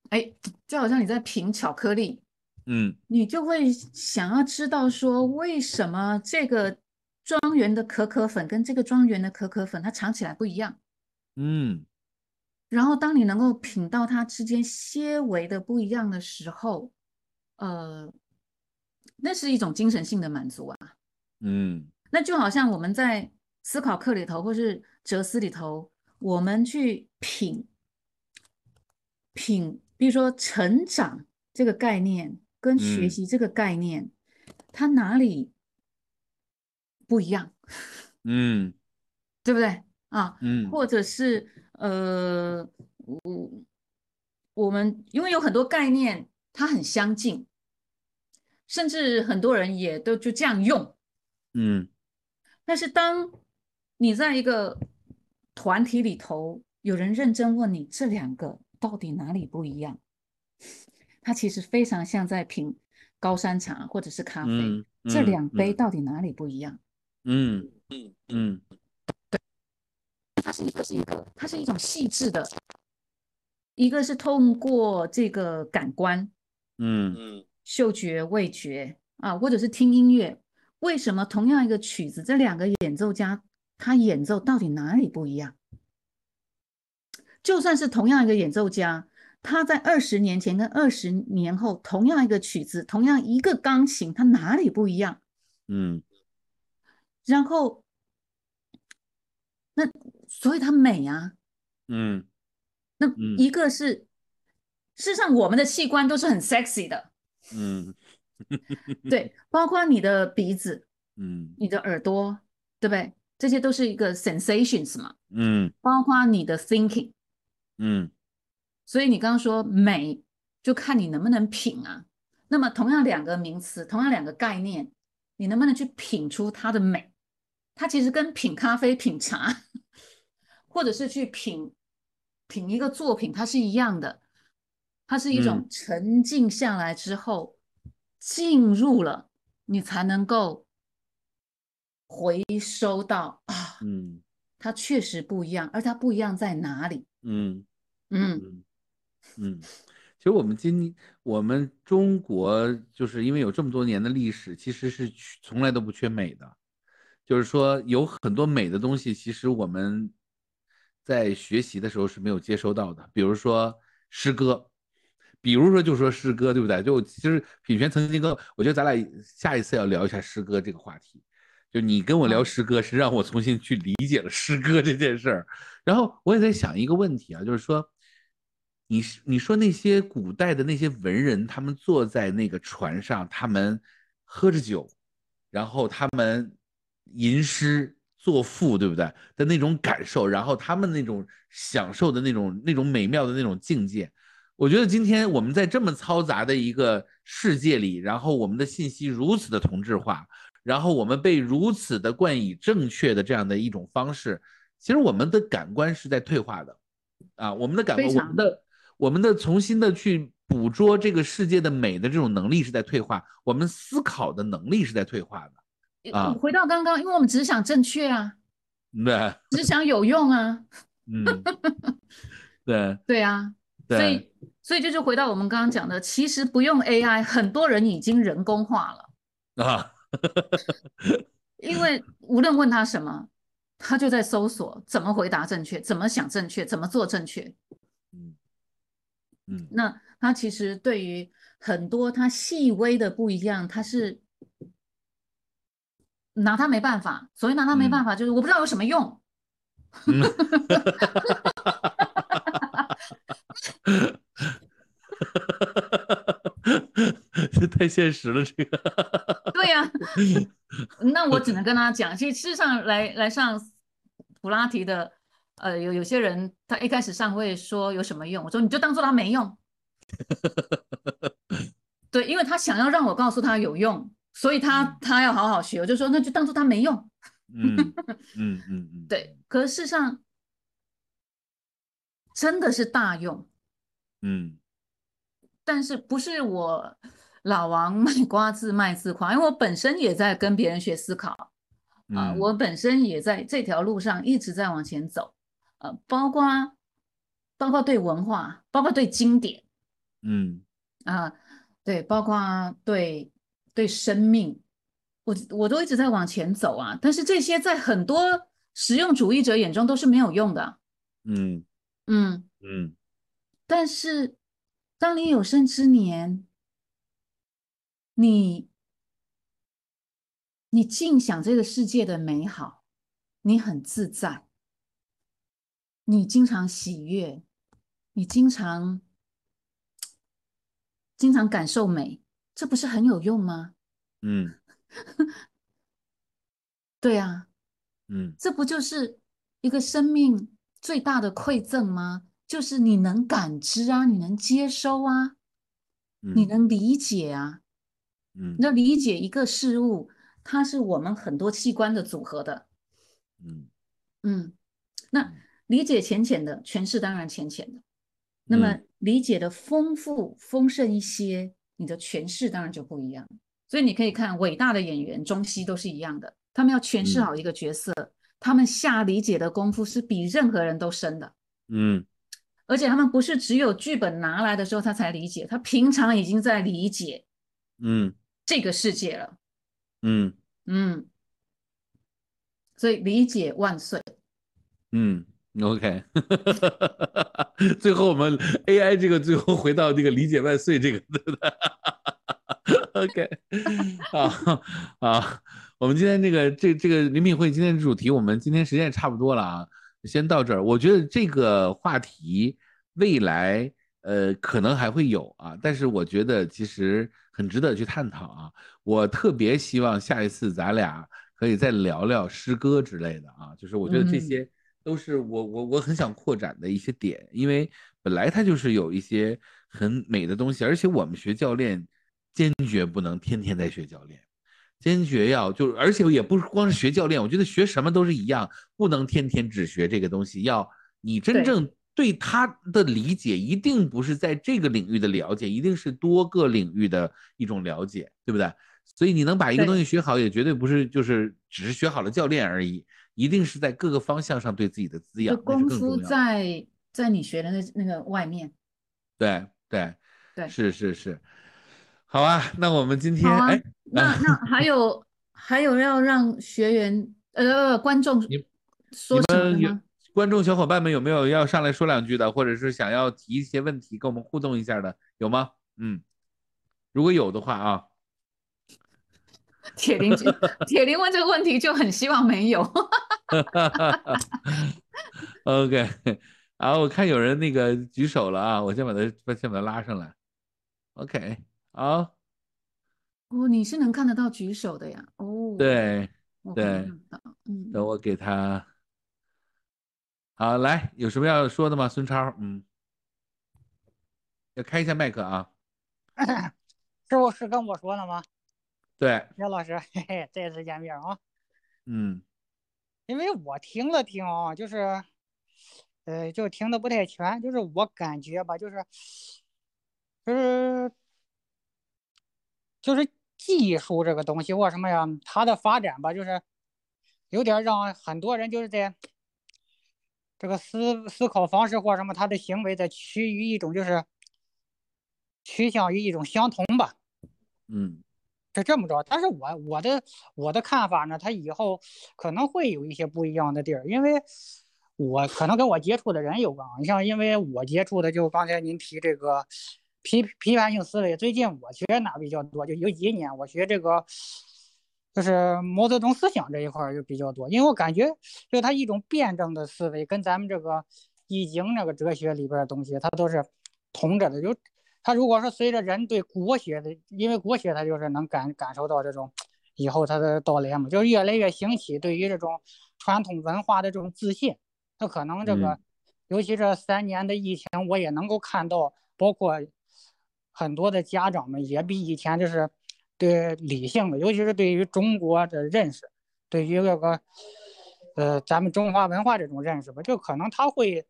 哎，就好像你在品巧克力，嗯你就会想要知道说，为什么这个庄园的可可粉跟这个庄园的可可粉它尝起来不一样？嗯然后当你能够品到它之间些微的不一样的时候，呃，那是一种精神性的满足啊。嗯。那就好像我们在思考课里头，或是哲思里头，我们去品品，比如说成长这个概念跟学嗯。习这个概念，它哪里不一样，嗯。对不对？啊？嗯。或者是呃，我我们因为有很多概念它很相近，甚至很多人也都就这样用。嗯但是当你在一个团体里头，有人认真问你这两个到底哪里不一样，它其实非常像在品高山茶或者是咖啡，嗯，这嗯两杯嗯到底哪里不一样？嗯嗯嗯它是一个是一个，它是一种细致的，一个是通过这个感官，嗯嗯嗅觉、味觉啊，或者是听音乐，为什么同样一个曲子，这两个演奏家他演奏到底哪里不一样？就算是同样一个演奏家，他在二十年前跟二十年后，同样一个曲子，同样一个钢琴，它哪里不一样？嗯然后，那所以它美啊。嗯那嗯一个是，事实上我们的器官都是很 sexy 的，嗯对，包括你的鼻子、嗯你的耳朵，对不对？这些都是一个 sensations 嘛，嗯包括你的 thinking。嗯所以你刚刚说美，就看你能不能品啊。那么同样两个名词，同样两个概念，你能不能去品出它的美？它其实跟品咖啡、品茶，或者是去品品一个作品，它是一样的。它是一种沉静下来之后，进入了，你才能够回收到啊，嗯。它确实不一样，而它不一样在哪里？嗯嗯。嗯嗯，其实我们今我们中国就是因为有这么多年的历史，其实是从来都不缺美的，就是说有很多美的东西，其实我们在学习的时候是没有接收到的，比如说诗歌，比如说就说诗歌，对不对？就其实品泉曾经跟我觉得咱俩下一次要聊一下诗歌这个话题。就你跟我聊诗歌，是让我重新去理解了诗歌这件事儿。然后我也在想一个问题啊，就是说，你你说那些古代的那些文人，他们坐在那个船上，他们喝着酒，然后他们吟诗作赋，对不对？的那种感受，然后他们那种享受的那种那种美妙的那种境界，我觉得今天我们在这么嘈杂的一个世界里，然后我们的信息如此的同质化，然后我们被如此的冠以正确的这样的一种方式，其实我们的感官是在退化的，啊，我们的感官，我们的我们的重新的去捕捉这个世界的美的这种能力是在退化，我们思考的能力是在退化的，啊。回到刚刚，因为我们只想正确啊，对，只想有用啊，嗯，对。对啊，所，以所以就是回到我们刚刚讲的，其实不用 AI，很多人已经人工化了，啊，因为无论问他什么，他就在搜索怎么回答正确，怎么想正确，怎么做正确。嗯。嗯。那他其实对于很多他细微的不一样，他是拿他没办法。所以拿他没办法，就是我不知道有什么用。嗯，这 太现实了，这个，对呀、那我只能跟他讲，其实事实上来来上普拉提的呃，有有些人他一开始上会说有什么用，我说你就当做他没用。对，因为他想要让我告诉他有用，所以他他要好好学，我就说那就当做他没用。嗯嗯嗯嗯，对，可是事实上真的是大用。嗯，但是不是我老王卖瓜自卖自夸，因为我本身也在跟别人学思考啊，嗯我本身也在这条路上一直在往前走，呃，包括包括对文化，包括对经典嗯啊，对，包括对对生命，我我都一直在往前走啊。但是这些在很多实用主义者眼中都是没有用的，嗯嗯。嗯但是，当你有生之年，你你尽享这个世界的美好，你很自在，你经常喜悦，你经常经常感受美，这不是很有用吗？嗯 对啊，嗯这不就是一个生命最大的馈赠吗？就是你能感知啊，你能接收啊，你嗯能理解啊。嗯那理解一个事物，它是我们很多器官的组合的。嗯嗯，那理解浅浅的，诠释当然浅浅的。那么嗯理解的丰富丰盛一些，你的诠释当然就不一样。所以你可以看伟大的演员，中西都是一样的，他们要诠释嗯好一个角色，他们下理解的功夫是比任何人都深的。嗯而且他们不是只有剧本拿来的时候他才理解，他平常已经在理解嗯这个世界了。嗯嗯，所以理解万岁。嗯，OK，最后我们 AI 这个最后回到这个理解万岁这个，OK，好啊，我们今天这个这这个林品会今天的主题，我们今天时间也差不多了啊，先到这儿。我觉得这个话题未来呃可能还会有啊，但是我觉得其实很值得去探讨啊。我特别希望下一次咱俩可以再聊聊诗歌之类的啊，就是我觉得这嗯些都是我我我很想扩展的一些点，因为本来它就是有一些很美的东西，而且我们学教练坚决不能天天在学教练。坚决要就是，而且也不是光是学教练，我觉得学什么都是一样，不能天天只学这个东西。要你真正对他的理解，一定不是在这个领域的了解，一定是多个领域的一种了解，对不对？所以你能把一个东西学好，也绝对不是就是只是学好了教练而已，一定是在各个方向上对自己的滋养，功夫。在在你学的那那个外面。对对对是是是，好啊，那我们今天哎，那那 还有还有要让学员呃观众你们有什么吗？观众小伙伴们有没有要上来说两句的，或者是想要提一些问题跟我们互动一下的，有吗？嗯，如果有的话啊，铁林就铁林问这个问题就很希望没有。OK，好，我看有人那个举手了啊，我先把他先把他拉上来。OK，好，哦，你是能看得到举手的呀？哦，，对，对，嗯，等我给他。好，来，有什么要说的吗？孙超，嗯，要开一下麦克啊。师傅是跟我说的吗？对，杨老师，嘿嘿，再次见面啊！嗯因为我听了听啊，就是，呃，就听的不太全，就是我感觉吧，就是，就是，就是技术这个东西或什么呀，它的发展吧，就是有点让很多人就是在这个思思考方式或什么，他的行为在趋于一种就是趋向于一种相同吧。嗯是这么着，但是我我的我的看法呢，他以后可能会有一些不一样的地儿，因为我可能跟我接触的人有关。你像，因为我接触的就刚才您提这个批批判性思维，最近我学哪比较多？就有几年我学这个，就是毛泽东思想这一块就比较多，因为我感觉就他一种辩证的思维，跟咱们这个易经那个哲学里边的东西，它都是同着的，就。他如果说随着人对国学的，因为国学他就是能感感受到这种以后他的到来嘛，就是越来越兴起对于这种传统文化的这种自信，那可能这个，嗯。尤其这三年的疫情，我也能够看到，包括很多的家长们也比以前就是对理性的，尤其是对于中国的认识，对于这个呃咱们中华文化这种认识吧，就可能他会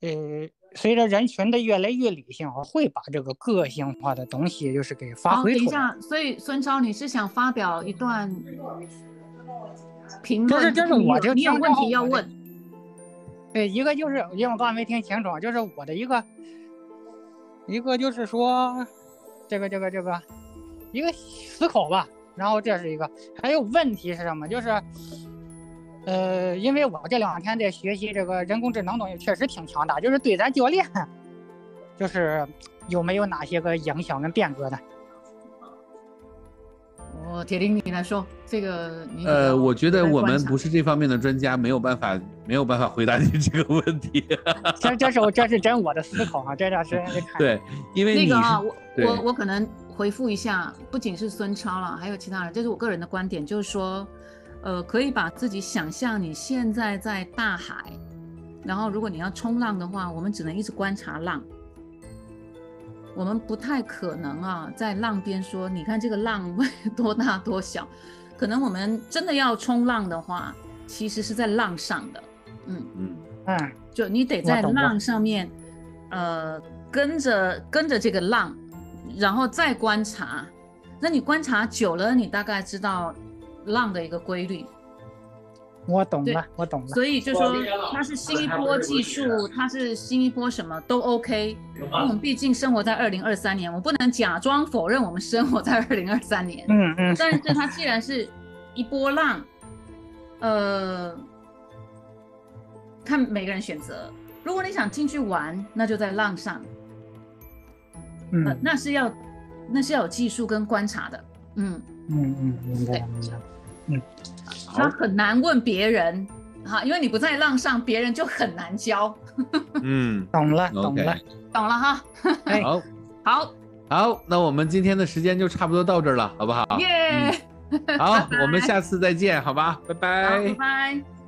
呃随着人群的越来越理性化，会把这个个性化的东西就是给发，挥出来。等一下，所以孙超，你是想发表一段评论？就是就是我就你有问题要问。对，一个就是因为我刚才没听清楚，就是我的一个，一个就是说，这个这个这个，一个思考吧。然后这是一个，还有问题是什么？就是，呃，因为我这两天在学习这个人工智能东西，确实挺强大，就是对咱教练，就是有没有哪些个影响跟变革的？我铁定你来说，这个你呃，我觉得我们不是这方面的专家，没有办法没有办法回答你这个问题。这这是我这是真我的思考啊，这段时间得看。对，因为那个啊，我我我可能回复一下，不仅是孙超了，还有其他人，这是我个人的观点，就是说，呃，可以把自己想象你现在在大海，然后如果你要冲浪的话，我们只能一直观察浪，我们不太可能啊，在浪边说，你看这个浪 多大多小，可能我们真的要冲浪的话，其实是在浪上的，嗯。嗯嗯，就你得在浪上面，呃，跟着跟着这个浪，然后再观察。那你观察久了，你大概知道浪的一个规律。我懂了，我懂了。所以就说它是新一波技术，它是新一波什么都 OK。因为我们毕竟生活在二零二三年，我不能假装否认我们生活在二零二三年。嗯嗯，但是它既然是一波浪，呃，看每个人选择。如果你想进去玩，那就在浪上，呃嗯，那是要那是要有技术跟观察的，嗯，嗯嗯，明白明白。他很难问别人，哈，因为你不在浪上，别人就很难教，嗯。懂了懂了。懂了哈？哎，好。好，好，那我们今天的时间就差不多到这儿了，好不好？耶，好，我们下次再见，好吧，拜，拜。拜拜。